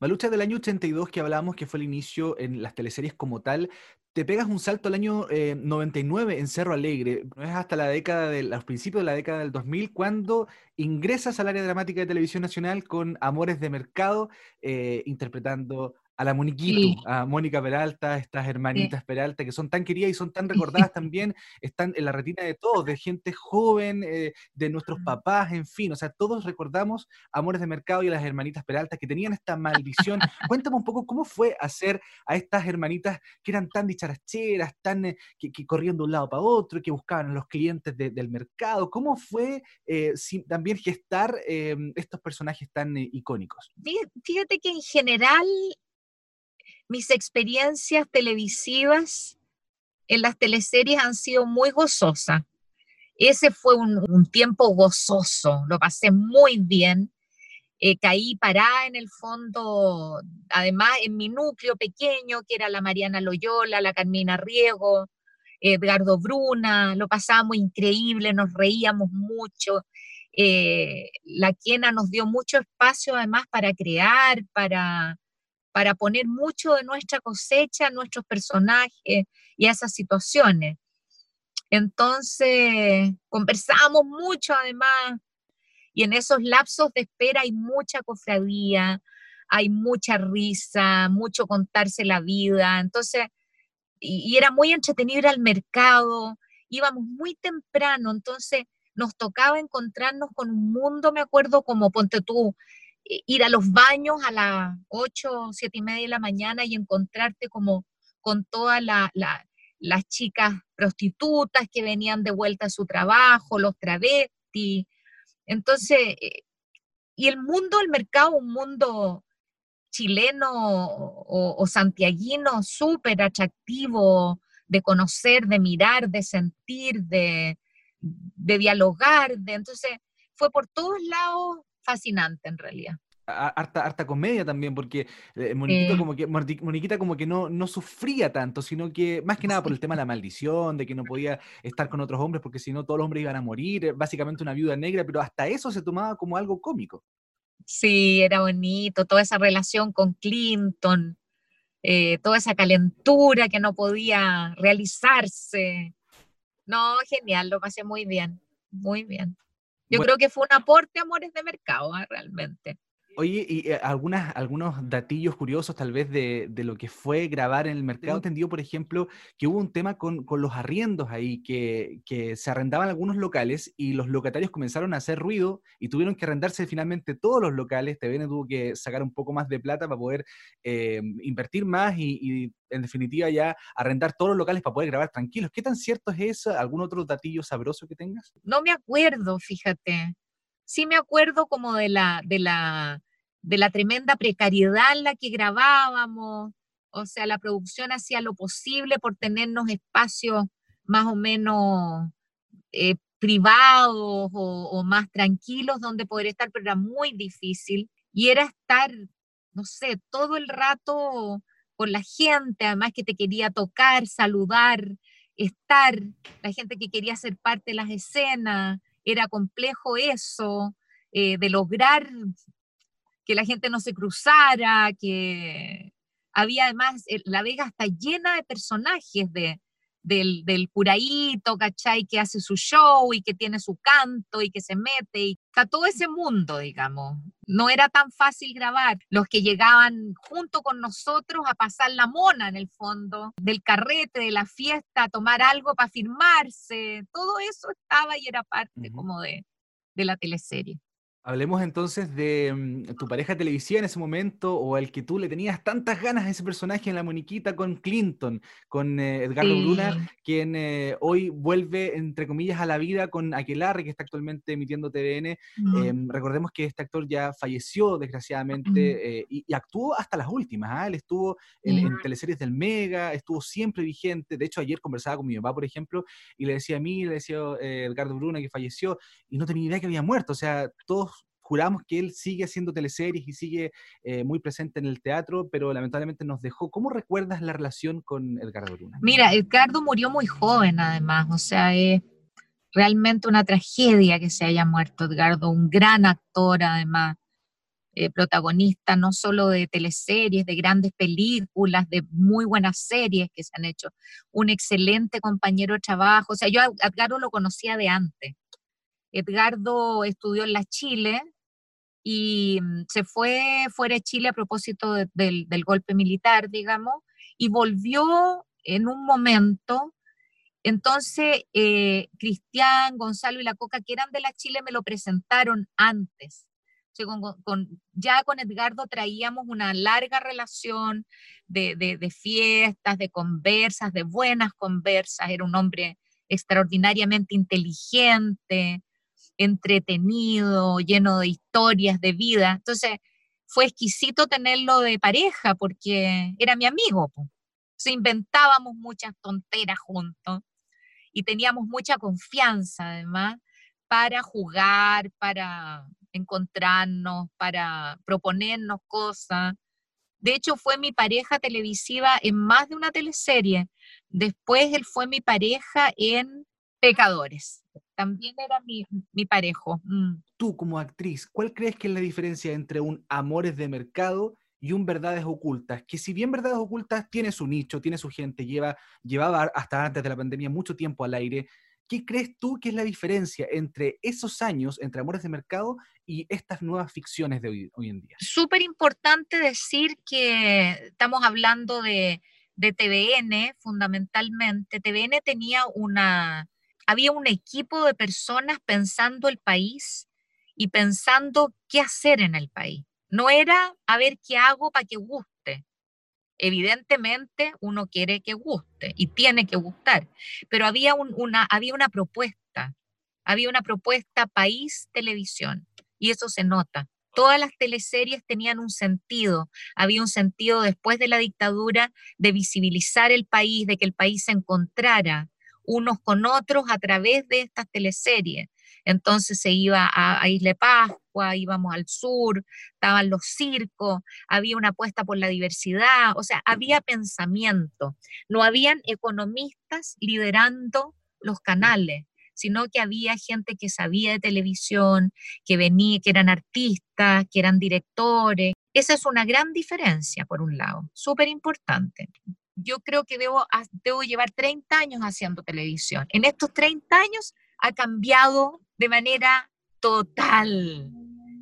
Malucha del año 82 que hablamos, que fue el inicio en las teleseries como tal, te pegas un salto al año 99 eh, en Cerro Alegre, no es hasta la década de los principios de la década del 2000 cuando ingresas al área dramática de Televisión Nacional con Amores de Mercado, eh, interpretando a la Moniquito, a Mónica Peralta, estas hermanitas Peralta que son tan queridas y son tan recordadas también, están en la retina de todos, de gente joven, eh, de nuestros papás, en fin, o sea, todos recordamos Amores de Mercado y a las hermanitas Peralta que tenían esta maldición. Cuéntame un poco cómo fue hacer a estas hermanitas que eran tan dicharacheras, tan eh, que, corrían de un lado para otro, que buscaban a los clientes del mercado. ¿Cómo fue eh, también gestar estos personajes tan icónicos? Fíjate que en general mis experiencias televisivas en las teleseries han sido muy gozosas. Ese fue un, tiempo gozoso, lo pasé muy bien. Eh, caí parada en el fondo, además en mi núcleo pequeño, que era la Mariana Loyola, la Carmina Riego, Edgardo Bruna, lo pasábamos increíble, nos reíamos mucho. Eh, la Quena nos dio mucho espacio además para crear, para, para poner mucho de nuestra cosecha a nuestros personajes y a esas situaciones. Entonces, conversamos mucho además, y en esos lapsos de espera hay mucha cofradía, hay mucha risa, mucho contarse la vida, entonces, y, y era muy entretenido ir al mercado, íbamos muy temprano, entonces nos tocaba encontrarnos con un mundo, me acuerdo, como ponte tú, ir a los baños a las 8, 7 y media de la mañana y encontrarte como con todas las chicas prostitutas que venían de vuelta a su trabajo, los travestis. Entonces, eh, y el mundo del mercado, un mundo chileno o, o santiaguino súper atractivo de conocer, de mirar, de sentir, de, de dialogar, de, entonces fue por todos lados fascinante en realidad. Harta, harta comedia también, porque eh, Moniquita, como que, Moniquita como que no, no sufría tanto, sino que más que nada por el tema de la maldición, de que no podía estar con otros hombres porque si no todos los hombres iban a morir, eh, básicamente una viuda negra, pero hasta eso se tomaba como algo cómico. Sí, era bonito, toda esa relación con Clinton, eh, toda esa calentura que no podía realizarse. No, genial, lo pasé muy bien, muy bien. Yo creo que fue un aporte a Amores de Mercado, ¿eh? realmente. Oye, y eh, algunas, algunos datillos curiosos tal vez de, de, lo que fue grabar en el mercado. Entendido, por ejemplo, que hubo un tema con, con los arriendos ahí, que, que, se arrendaban algunos locales y los locatarios comenzaron a hacer ruido y tuvieron que arrendarse finalmente todos los locales. TVN tuvo que sacar un poco más de plata para poder eh, invertir más y, y, en definitiva ya arrendar todos los locales para poder grabar tranquilos. ¿Qué tan cierto es eso? ¿Algún otro datillo sabroso que tengas? No me acuerdo, fíjate sí me acuerdo como de la, de la, de la tremenda precariedad en la que grabábamos, o sea, la producción hacía lo posible por tenernos espacios más o menos eh, privados o, o, más tranquilos donde poder estar, pero era muy difícil. Y era estar, no sé, todo el rato con la gente, además que te quería tocar, saludar, estar, la gente que quería ser parte de las escenas era complejo eso, eh, de lograr que la gente no se cruzara, que había además, eh, La Vega está llena de personajes de, del, del curaíto, ¿cachai? Que hace su show y que tiene su canto y que se mete, y está todo ese mundo, digamos. No era tan fácil grabar. Los que llegaban junto con nosotros a pasar la mona en el fondo, del carrete, de la fiesta, a tomar algo para firmarse, todo eso estaba y era parte uh -huh. como de, de la teleserie. Hablemos entonces de mm, tu pareja televisiva en ese momento o al que tú le tenías tantas ganas a ese personaje en La Moniquita con Clinton, con eh, Edgardo sí. Bruna, quien eh, hoy vuelve, entre comillas, a la vida con Aquelarre, que está actualmente emitiendo TVN. Eh, recordemos que este actor ya falleció, desgraciadamente, mm. y, y, actuó hasta las últimas. ¿eh? Él estuvo en, en, teleseries del Mega, estuvo siempre vigente. De hecho, ayer conversaba con mi papá, por ejemplo, y le decía a mí, le decía eh, Edgardo Bruna que falleció, y no tenía idea que había muerto. O sea, todos juramos que él sigue haciendo teleseries y sigue eh, muy presente en el teatro, pero lamentablemente nos dejó. ¿Cómo recuerdas la relación con Edgardo Bruna? Mira, Edgardo murió muy joven además, o sea, es realmente una tragedia que se haya muerto Edgardo, un gran actor además, eh, protagonista no solo de teleseries, de grandes películas, de muy buenas series que se han hecho, un excelente compañero de trabajo, o sea, yo a Edgardo lo conocía de antes. Edgardo estudió en la Chile, y mm, se fue fuera de Chile a propósito de, del, golpe militar, digamos, y volvió en un momento. Entonces, eh, Cristian, Gonzalo y la Coca, que eran de la Chile, me lo presentaron antes. Ya con Edgardo traíamos una larga relación de, fiestas, de conversas, de buenas conversas. Era un hombre extraordinariamente inteligente, entretenido, lleno de historias de vida. Entonces, fue exquisito tenerlo de pareja porque era mi amigo. Se inventábamos muchas tonteras juntos y teníamos mucha confianza además para jugar, para encontrarnos, para proponernos cosas. De hecho, fue mi pareja televisiva en más de una teleserie. Después él fue mi pareja en Pecadores también era mi, mi parejo. Mm. Tú como actriz, ¿cuál crees que es la diferencia entre un Amores de Mercado y un Verdades Ocultas? Que si bien Verdades Ocultas tiene su nicho, tiene su gente, lleva, llevaba hasta antes de la pandemia mucho tiempo al aire, ¿qué crees tú que es la diferencia entre esos años, entre Amores de Mercado y estas nuevas ficciones de hoy, hoy en día? Súper importante decir que estamos hablando de, de TVN fundamentalmente. TVN tenía una, había un equipo de personas pensando el país y pensando qué hacer en el país. No era a ver qué hago para que guste. Evidentemente uno quiere que guste y tiene que gustar, pero había, una, había una propuesta, había una propuesta país televisión y eso se nota. Todas las teleseries tenían un sentido, había un sentido después de la dictadura de visibilizar el país, de que el país se encontrara unos con otros a través de estas teleseries. Entonces se iba a, Isla Pascua, íbamos al sur, estaban los circos, había una apuesta por la diversidad, o sea, había pensamiento. No habían economistas liderando los canales, sino que había gente que sabía de televisión, que venía, que eran artistas, que eran directores. Esa es una gran diferencia, por un lado, súper importante yo creo que debo, debo llevar 30 años haciendo televisión. En estos 30 años ha cambiado de manera total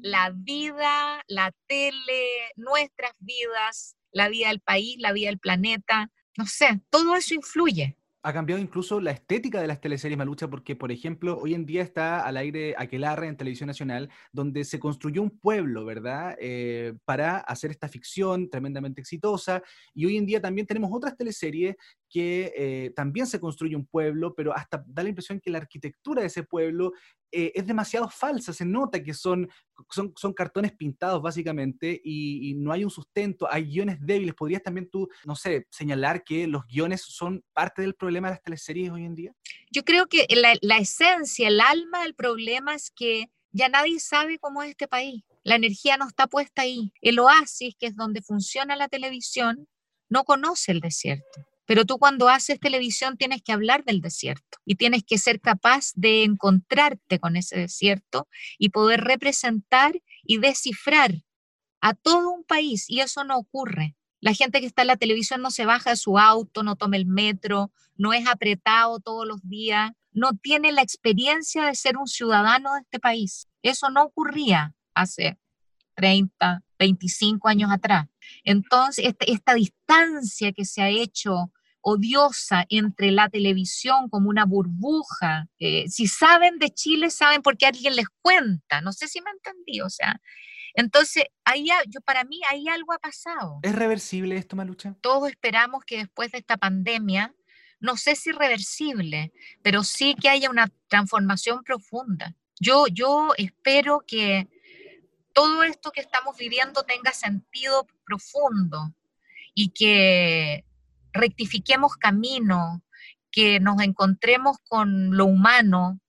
la vida, la tele, nuestras vidas, la vida del país, la vida del planeta. No sé, todo eso influye ha cambiado incluso la estética de las teleseries Malucha, porque, por ejemplo, hoy en día está al aire Aquelarre en Televisión Nacional, donde se construyó un pueblo, ¿verdad?, eh, para hacer esta ficción tremendamente exitosa. Y hoy en día también tenemos otras teleseries que eh, también se construye un pueblo, pero hasta da la impresión que la arquitectura de ese pueblo eh, es demasiado falsa, se nota que son, son, son cartones pintados básicamente y, no hay un sustento, hay guiones débiles. ¿Podrías también tú, no sé, señalar que los guiones son parte del problema de las teleseries hoy en día? Yo creo que la, la esencia, el alma del problema es que ya nadie sabe cómo es este país. La energía no está puesta ahí. El oasis, que es donde funciona la televisión, no conoce el desierto. Pero tú cuando haces televisión tienes que hablar del desierto y tienes que ser capaz de encontrarte con ese desierto y poder representar y descifrar a todo un país. Y eso no ocurre. La gente que está en la televisión no se baja de su auto, no toma el metro, no es apretado todos los días, no tiene la experiencia de ser un ciudadano de este país. Eso no ocurría hace 30, 25 años atrás. Entonces, esta distancia que se ha hecho odiosa entre la televisión como una burbuja. Eh, si saben de Chile, saben porque alguien les cuenta. No sé si me entendí, o sea. Entonces, ahí, yo, para mí, ahí algo ha pasado. ¿Es reversible esto, Malucha? Todos esperamos que después de esta pandemia, no sé si reversible, pero sí que haya una transformación profunda. Yo, yo espero que todo esto que estamos viviendo tenga sentido profundo y que rectifiquemos camino, que nos encontremos con lo humano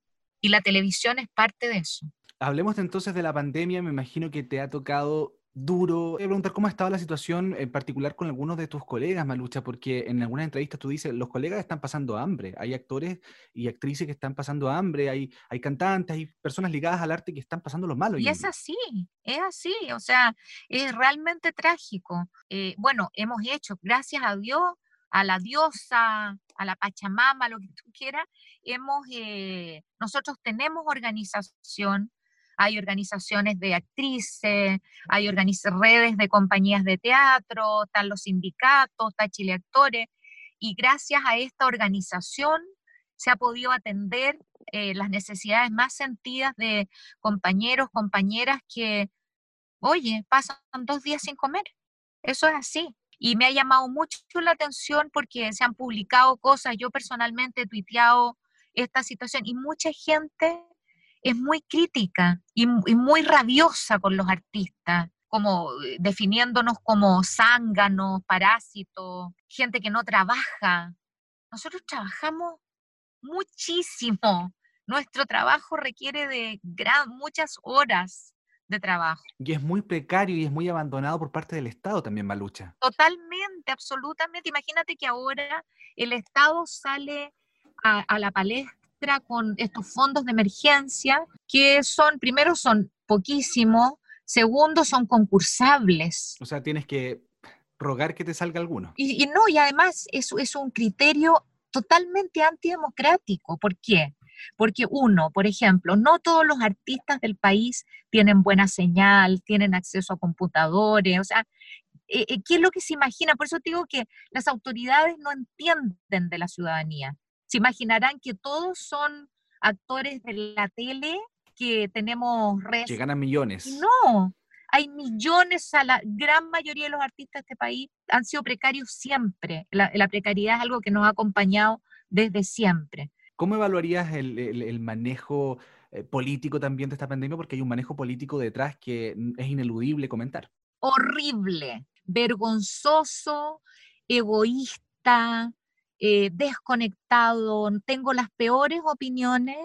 y la televisión es parte de eso. Hablemos entonces de la pandemia, me imagino que te ha tocado duro. Voy a preguntar cómo ha estado la situación en particular con algunos de tus colegas, Malucha, porque en algunas entrevistas tú dices, los colegas están pasando hambre. Hay actores y actrices que están pasando hambre, hay, hay cantantes, hay personas ligadas al arte que están pasando lo malo. Y es así, es así, o sea, es realmente trágico. Eh, bueno, hemos hecho, gracias a Dios, a la diosa, a la Pachamama, lo que tú quieras, hemos, eh, nosotros tenemos organización, hay organizaciones de actrices, hay redes de compañías de teatro, están los sindicatos, está Chile Actores, y gracias a esta organización se ha podido atender eh, las necesidades más sentidas de compañeros, compañeras que, oye, pasan dos días sin comer. Eso es así y me ha llamado mucho la atención porque se han publicado cosas, yo personalmente he tuiteado esta situación y mucha gente es muy crítica y, muy rabiosa con los artistas, como eh, definiéndonos como zánganos, parásitos, gente que no trabaja. Nosotros trabajamos muchísimo. Nuestro trabajo requiere de gran, muchas horas de trabajo. Y es muy precario y es muy abandonado por parte del Estado también, Malucha. Totalmente, absolutamente. Imagínate que ahora el Estado sale a, la palestra con estos fondos de emergencia que son, primero son poquísimos, segundo son concursables. O sea, tienes que rogar que te salga alguno. Y, no, y además es, es un criterio totalmente antidemocrático. ¿Por qué? Porque uno, por ejemplo, no todos los artistas del país tienen buena señal, tienen acceso a computadores, o sea, eh, eh, ¿qué es lo que se imagina? Por eso digo que las autoridades no entienden de la ciudadanía. Se imaginarán que todos son actores de la tele, que tenemos redes. Que ganan millones. No, hay millones, a la gran mayoría de los artistas de este país han sido precarios siempre. La, precariedad es algo que nos ha acompañado desde siempre. ¿Cómo evaluarías el, manejo eh, político también de esta pandemia? Porque hay un manejo político detrás que es ineludible comentar. Horrible, vergonzoso, egoísta, eh, desconectado, tengo las peores opiniones,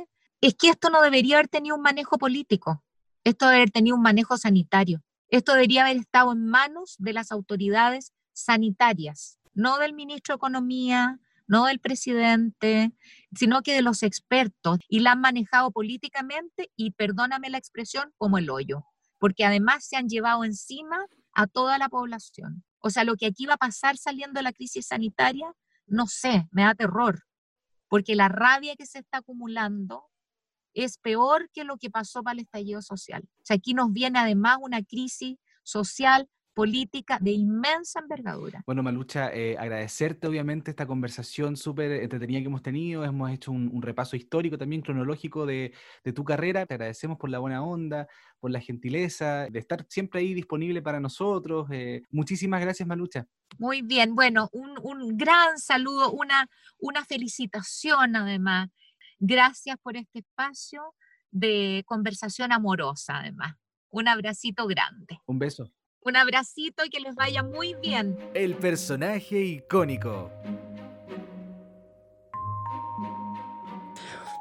es que esto no debería haber tenido un manejo político, esto debería haber tenido un manejo sanitario, esto debería haber estado en manos de las autoridades sanitarias, no del ministro de Economía, no del presidente, sino que de los expertos, y la han manejado políticamente y, perdóname la expresión, como el hoyo, porque además se han llevado encima a toda la población. O sea, lo que aquí va a pasar saliendo de la crisis sanitaria no sé, me da terror, porque la rabia que se está acumulando es peor que lo que pasó para el estallido social. O sea, aquí nos viene además una crisis social política de inmensa envergadura. Bueno, Malucha, eh, agradecerte obviamente esta conversación súper entretenida que hemos tenido. Hemos hecho un, repaso histórico también cronológico de, tu carrera. Te agradecemos por la buena onda, por la gentileza, de estar siempre ahí disponible para nosotros. Eh, muchísimas gracias, Malucha. Muy bien, bueno, un, gran saludo, una, una felicitación además. Gracias por este espacio de conversación amorosa además. Un abracito grande. Un beso. Un abracito y que les vaya muy bien. El personaje icónico.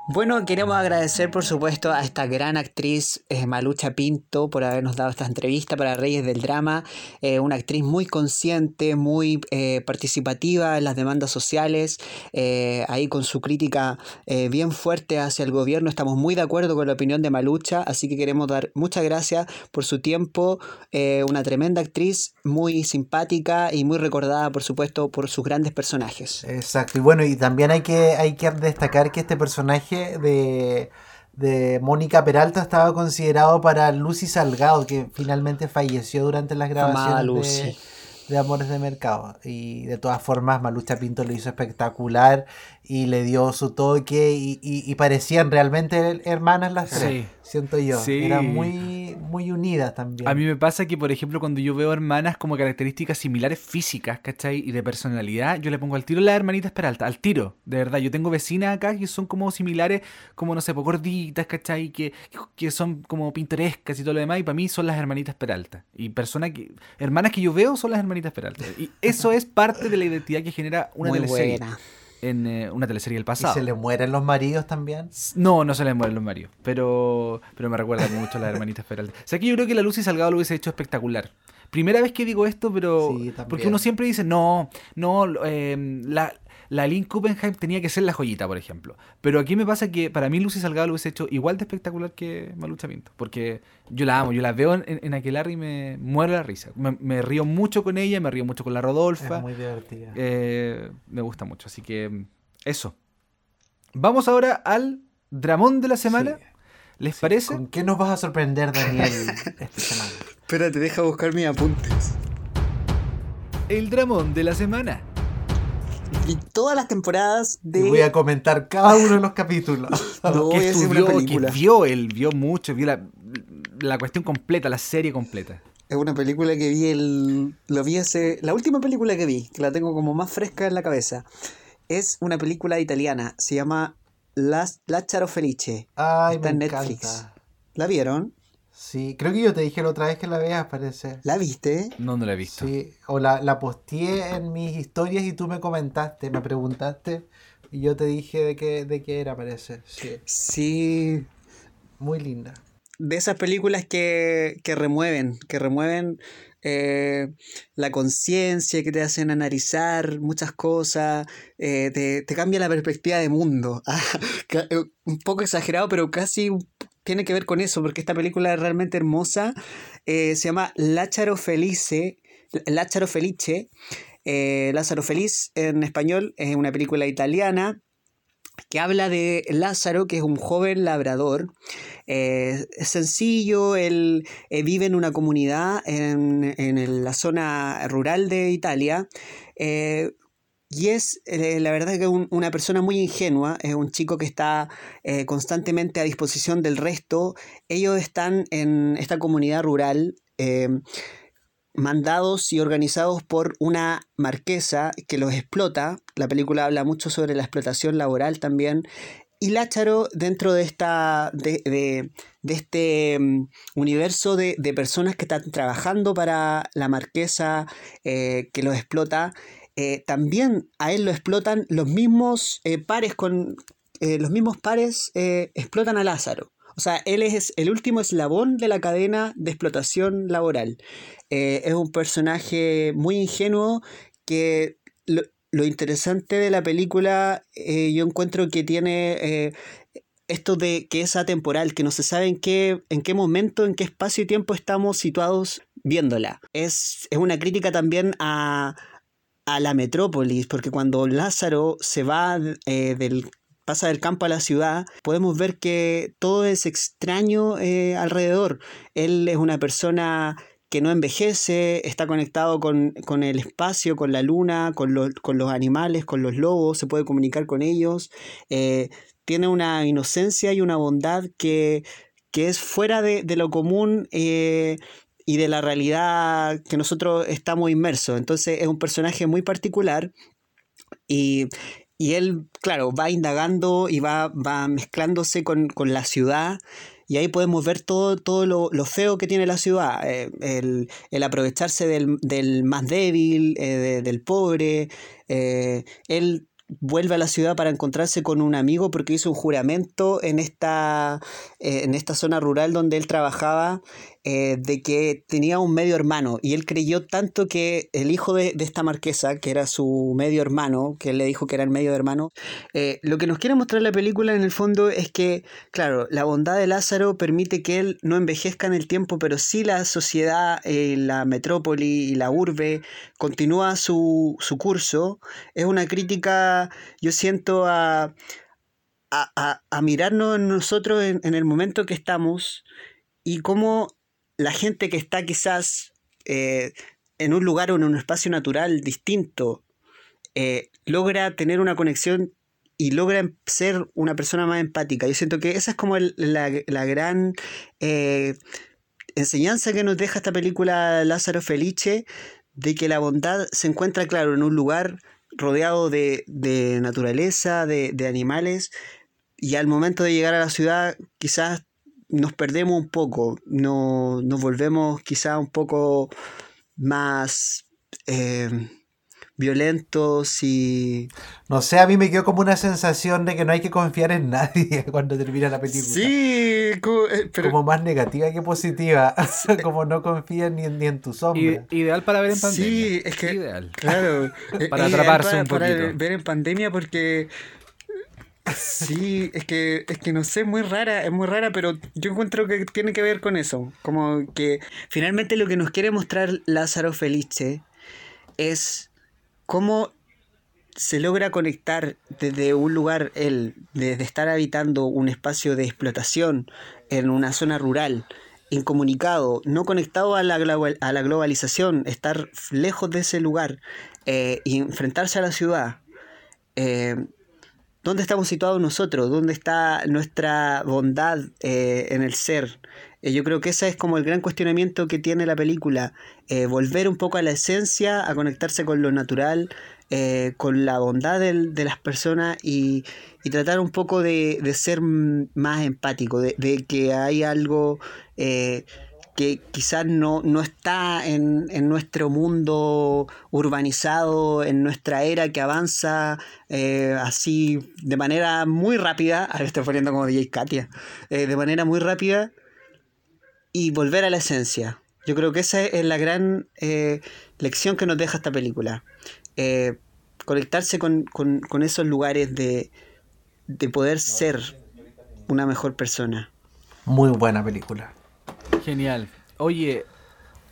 Bueno, queremos agradecer por supuesto a esta gran actriz eh, Malucha Pinto por habernos dado esta entrevista para Reyes del Drama, eh, una actriz muy consciente, muy eh, participativa en las demandas sociales, ahí con su crítica bien fuerte hacia el gobierno, estamos muy de acuerdo con la opinión de Malucha, así que queremos dar muchas gracias por su tiempo, una tremenda actriz, muy simpática y muy recordada por supuesto por sus grandes personajes. Exacto, y bueno, y también hay que, hay que destacar que este personaje de, de Mónica Peralta estaba considerado para Lucy Salgado, que finalmente falleció durante las grabaciones de, Amores de Mercado. Y de todas formas, Malucha Pinto lo hizo espectacular y le dio su toque y, parecían realmente hermanas las tres, siento yo. Eran muy, muy unidas también. A mí me pasa que, por ejemplo, cuando yo veo hermanas como características similares físicas, ¿cachai? Y de personalidad, yo le pongo al tiro las hermanitas Peralta, al tiro, de verdad. Yo tengo vecinas acá que son como similares, como no sé, pues, gorditas, ¿cachai? Que, que son como pintorescas y todo lo demás, y para mí son las hermanitas Peralta. Y personas que, hermanas que yo veo son las hermanitas Peralta. Y eso es parte de la identidad que genera una muy Buena en eh, una teleserie del pasado. ¿Y se le mueren los maridos también? No, no se le mueren los maridos, pero, pero me recuerda mucho a las hermanitas Peralta. O sea, que yo creo que la Lucy Salgado lo hubiese hecho espectacular. Primera vez que digo esto, pero... porque uno siempre dice, no, no, eh, la, la Lynn Kuppenheim tenía que ser la joyita, por ejemplo. Pero aquí me pasa que para mí Lucy Salgado lo hubiese hecho igual de espectacular que Malucha Pinto. Porque yo la amo, yo la veo en, en Aquelarre y me muero la risa. Me, río mucho con ella, me río mucho con la Rodolfa. Es muy divertida. Eh, me gusta mucho, así que eso. Vamos ahora al dramón de la semana. ¿Les parece? ¿Con qué nos vas a sorprender, Daniel, esta semana? Espérate, deja buscar mis apuntes. El dramón de la semana y todas las temporadas de. voy a comentar cada uno de los capítulos. no, que estudió, que vio él, vio mucho, vio la, cuestión completa, la serie completa. Es una película que vi el. Lo vi hace. La última película que vi, que la tengo como más fresca en la cabeza. Es una película italiana. Se llama Las, Charo Felice. Ay, Está en Netflix. ¿La vieron? Sí, creo que yo te dije la otra vez que la veas, parece. ¿La viste? No, no la he visto. Sí, o la, la posteé en mis historias y tú me comentaste, me preguntaste y yo te dije de qué, de qué era, parece. Sí. Sí. Muy linda. De esas películas que, que remueven, que remueven eh, la conciencia, que te hacen analizar muchas cosas, eh, te, te, cambia la perspectiva de mundo. Eh, un poco exagerado, pero casi tiene que ver con eso, porque esta película es realmente hermosa. Eh, se llama Lácharo Felice. Lácharo Felice. Eh, Lázaro Feliz en español es una película italiana que habla de Lázaro, que es un joven labrador. Eh, sencillo, él eh, vive en una comunidad en, en la zona rural de Italia. Y es, la verdad, que es una persona muy ingenua, es un chico que está constantemente a disposición del resto. Ellos están en esta comunidad rural mandados y organizados por una marquesa que los explota. La película habla mucho sobre la explotación laboral también. Y Lácharo, dentro de, esta, de, de, este mm, universo de, personas que están trabajando para la marquesa eh, que los explota, eh, también a él lo explotan los mismos eh, pares con. los mismos pares explotan a Lázaro. O sea, él es el último eslabón de la cadena de explotación laboral. Eh, es un personaje muy ingenuo que lo, interesante de la película eh, yo encuentro que tiene eh, esto de que es atemporal, que no se sabe en qué, en qué momento, en qué espacio y tiempo estamos situados viéndola. Es, es una crítica también a, a la metrópolis, porque cuando Lázaro se va del pasa del campo a la ciudad, podemos ver que todo es extraño alrededor. Él es una persona que no envejece, está conectado con, el espacio, con la luna, con, los animales, con los lobos, se puede comunicar con ellos, eh, tiene una inocencia y una bondad que, es fuera de, lo común eh, y de la realidad que nosotros estamos inmersos. Entonces es un personaje muy particular y, él, claro, va indagando y va, va mezclándose con, con la ciudad y ahí podemos ver todo, todo lo, feo que tiene la ciudad, eh, el, aprovecharse del, más débil, eh, del pobre, eh, él vuelve a la ciudad para encontrarse con un amigo porque hizo un juramento en esta, en esta zona rural donde él trabajaba eh, de que tenía un medio hermano y él creyó tanto que el hijo de, esta marquesa, que era su medio hermano, que él le dijo que era el medio hermano, eh, lo que nos quiere mostrar la película en el fondo es que, claro, la bondad de Lázaro permite que él no envejezca en el tiempo, pero sí la sociedad, eh, la metrópoli y la urbe continúa su, curso. Es una crítica, yo siento, a, a, mirarnos en nosotros en, en el momento que estamos y cómo la gente que está quizás eh, en un lugar o en un espacio natural distinto eh, logra tener una conexión y logra ser una persona más empática. Yo siento que esa es como la, gran eh, enseñanza que nos deja esta película Lázaro Felice, de que la bondad se encuentra, claro, en un lugar rodeado de, naturaleza, de, de animales, y al momento de llegar a la ciudad quizás nos perdemos un poco, no, nos volvemos quizá un poco más eh, violentos y... No sé, a mí me quedó como una sensación de que no hay que confiar en nadie cuando termina la película. Sí, como, eh, como más negativa que positiva, como no confías ni, ni, en tu sombra. ideal para ver en pandemia. Sí, es que... Ideal. Claro. para atraparse un poquito. Para ver en pandemia porque Sí, es que, es que no sé, muy rara, es muy rara, pero yo encuentro que tiene que ver con eso. Como que finalmente lo que nos quiere mostrar Lázaro Felice es cómo se logra conectar desde un lugar, él, desde estar habitando un espacio de explotación en una zona rural, incomunicado, no conectado a la, a la globalización, estar lejos de ese lugar eh, y enfrentarse a la ciudad. Eh, ¿Dónde estamos situados nosotros? ¿Dónde está nuestra bondad eh, en el ser? Eh, yo creo que ese es como el gran cuestionamiento que tiene la película. Eh, volver un poco a la esencia, a conectarse con lo natural, con la bondad de las personas y, tratar un poco de, ser más empático, de, de, que hay algo que quizás no, no está en, nuestro mundo urbanizado, en nuestra era que avanza eh, así de manera muy rápida, ahora estoy poniendo como DJ Katia, eh, de manera muy rápida y volver a la esencia. Yo creo que esa es la gran eh, lección que nos deja esta película. conectarse con, esos lugares de, de poder ser una mejor persona. Muy buena película. Genial. Oye,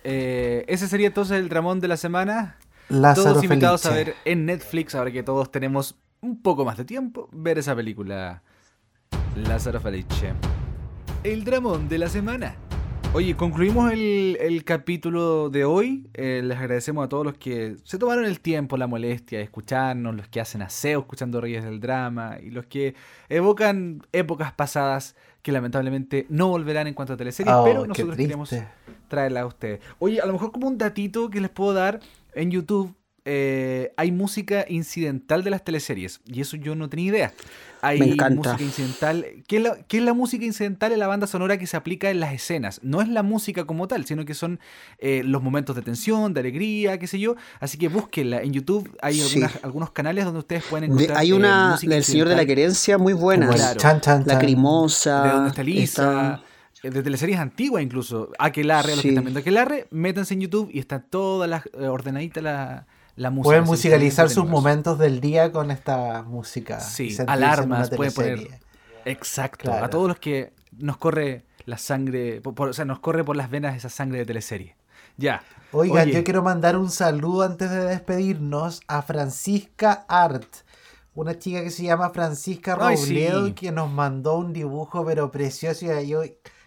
eh, ese sería entonces el Ramón de la semana. Lázaro todos invitados a ver en Netflix, ahora que todos tenemos un poco más de tiempo, ver esa película Lázaro Felice. El dramón de la semana. Oye, concluimos el, el capítulo de hoy. Eh, les agradecemos a todos los que se tomaron el tiempo, la molestia de escucharnos, los que hacen aseo escuchando Reyes del Drama y los que evocan épocas pasadas que lamentablemente no volverán en cuanto a teleseries, Oh, pero nosotros queremos traerla a ustedes. Oye, a lo mejor como un datito que les puedo dar en YouTube. Eh, hay música incidental de las teleseries y eso yo no tenía idea. Hay Me encanta. música incidental. ¿Qué es, la, qué es la música incidental? Es la banda sonora que se aplica en las escenas. No es la música como tal, sino que son eh, los momentos de tensión, de alegría, qué sé yo. Así que búsquenla. En YouTube hay Sí. algunas- algunos canales donde ustedes pueden De- encontrar. hay eh, una música del Señor de la Querencia muy buena. Claro. chan, chan, chan. Lacrimosa. de donde está Lisa, está- eh, de teleseries antiguas incluso. Aquelarre, los que Sí. están viendo Aquelarre, métanse en YouTube y está toda la, eh, ordenadita la, la música. Pueden musicalizar sus momentos del día con esta música. Sí, alarmas, puede poner-. Exacto. Claro. A todos los que nos corre la sangre, por- por- o sea, nos corre por las venas esa sangre de teleserie. Ya. Oigan, Oye. yo quiero mandar un saludo antes de despedirnos a Francisca Art, una chica que se llama Francisca Robledo, sí. que nos mandó un dibujo pero precioso y yo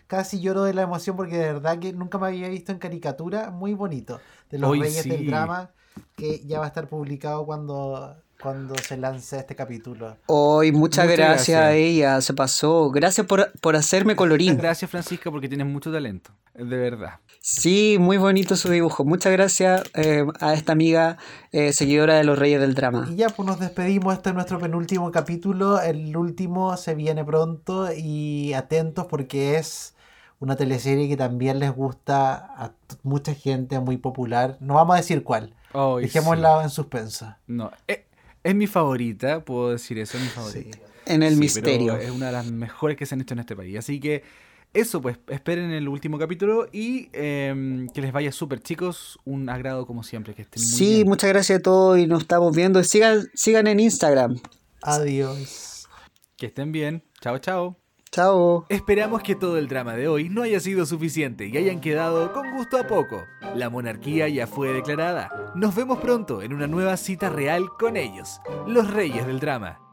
casi lloro de la emoción porque de verdad que nunca me había visto en caricatura, muy bonito, de los Hoy Reyes sí. del Drama, que ya va a estar publicado cuando, cuando se lance este capítulo. Hoy, muchas, Muchas gracias, a gracias. ella, se pasó. Gracias por, por hacerme colorín. Gracias, Francisca, porque tienes mucho talento. De verdad. Sí, muy bonito su dibujo. Muchas gracias eh, a esta amiga eh, seguidora de los Reyes del Drama. Y ya pues nos despedimos, este es nuestro penúltimo capítulo, el último se viene pronto y atentos porque es una teleserie que también les gusta a mucha gente, muy popular, no vamos a decir cuál, Ay, dejémosla en suspenso. sí. No, eh, es mi favorita, puedo decir eso, es mi favorita. Sí. En el Sí, misterio. pero Es una de las mejores que se han hecho en este país. Así que eso, pues, esperen el último capítulo y em, que les vaya súper, chicos. Un agrado como siempre, que estén muy Sí, bien. muchas gracias a todos y nos estamos viendo. Sigan, sigan en Instagram. Adiós. Que estén bien. Chao, chao. Esperamos que todo el drama de hoy no haya sido suficiente y hayan quedado con gusto a poco. La monarquía ya fue declarada. Nos vemos pronto en una nueva cita real con ellos, los reyes del drama.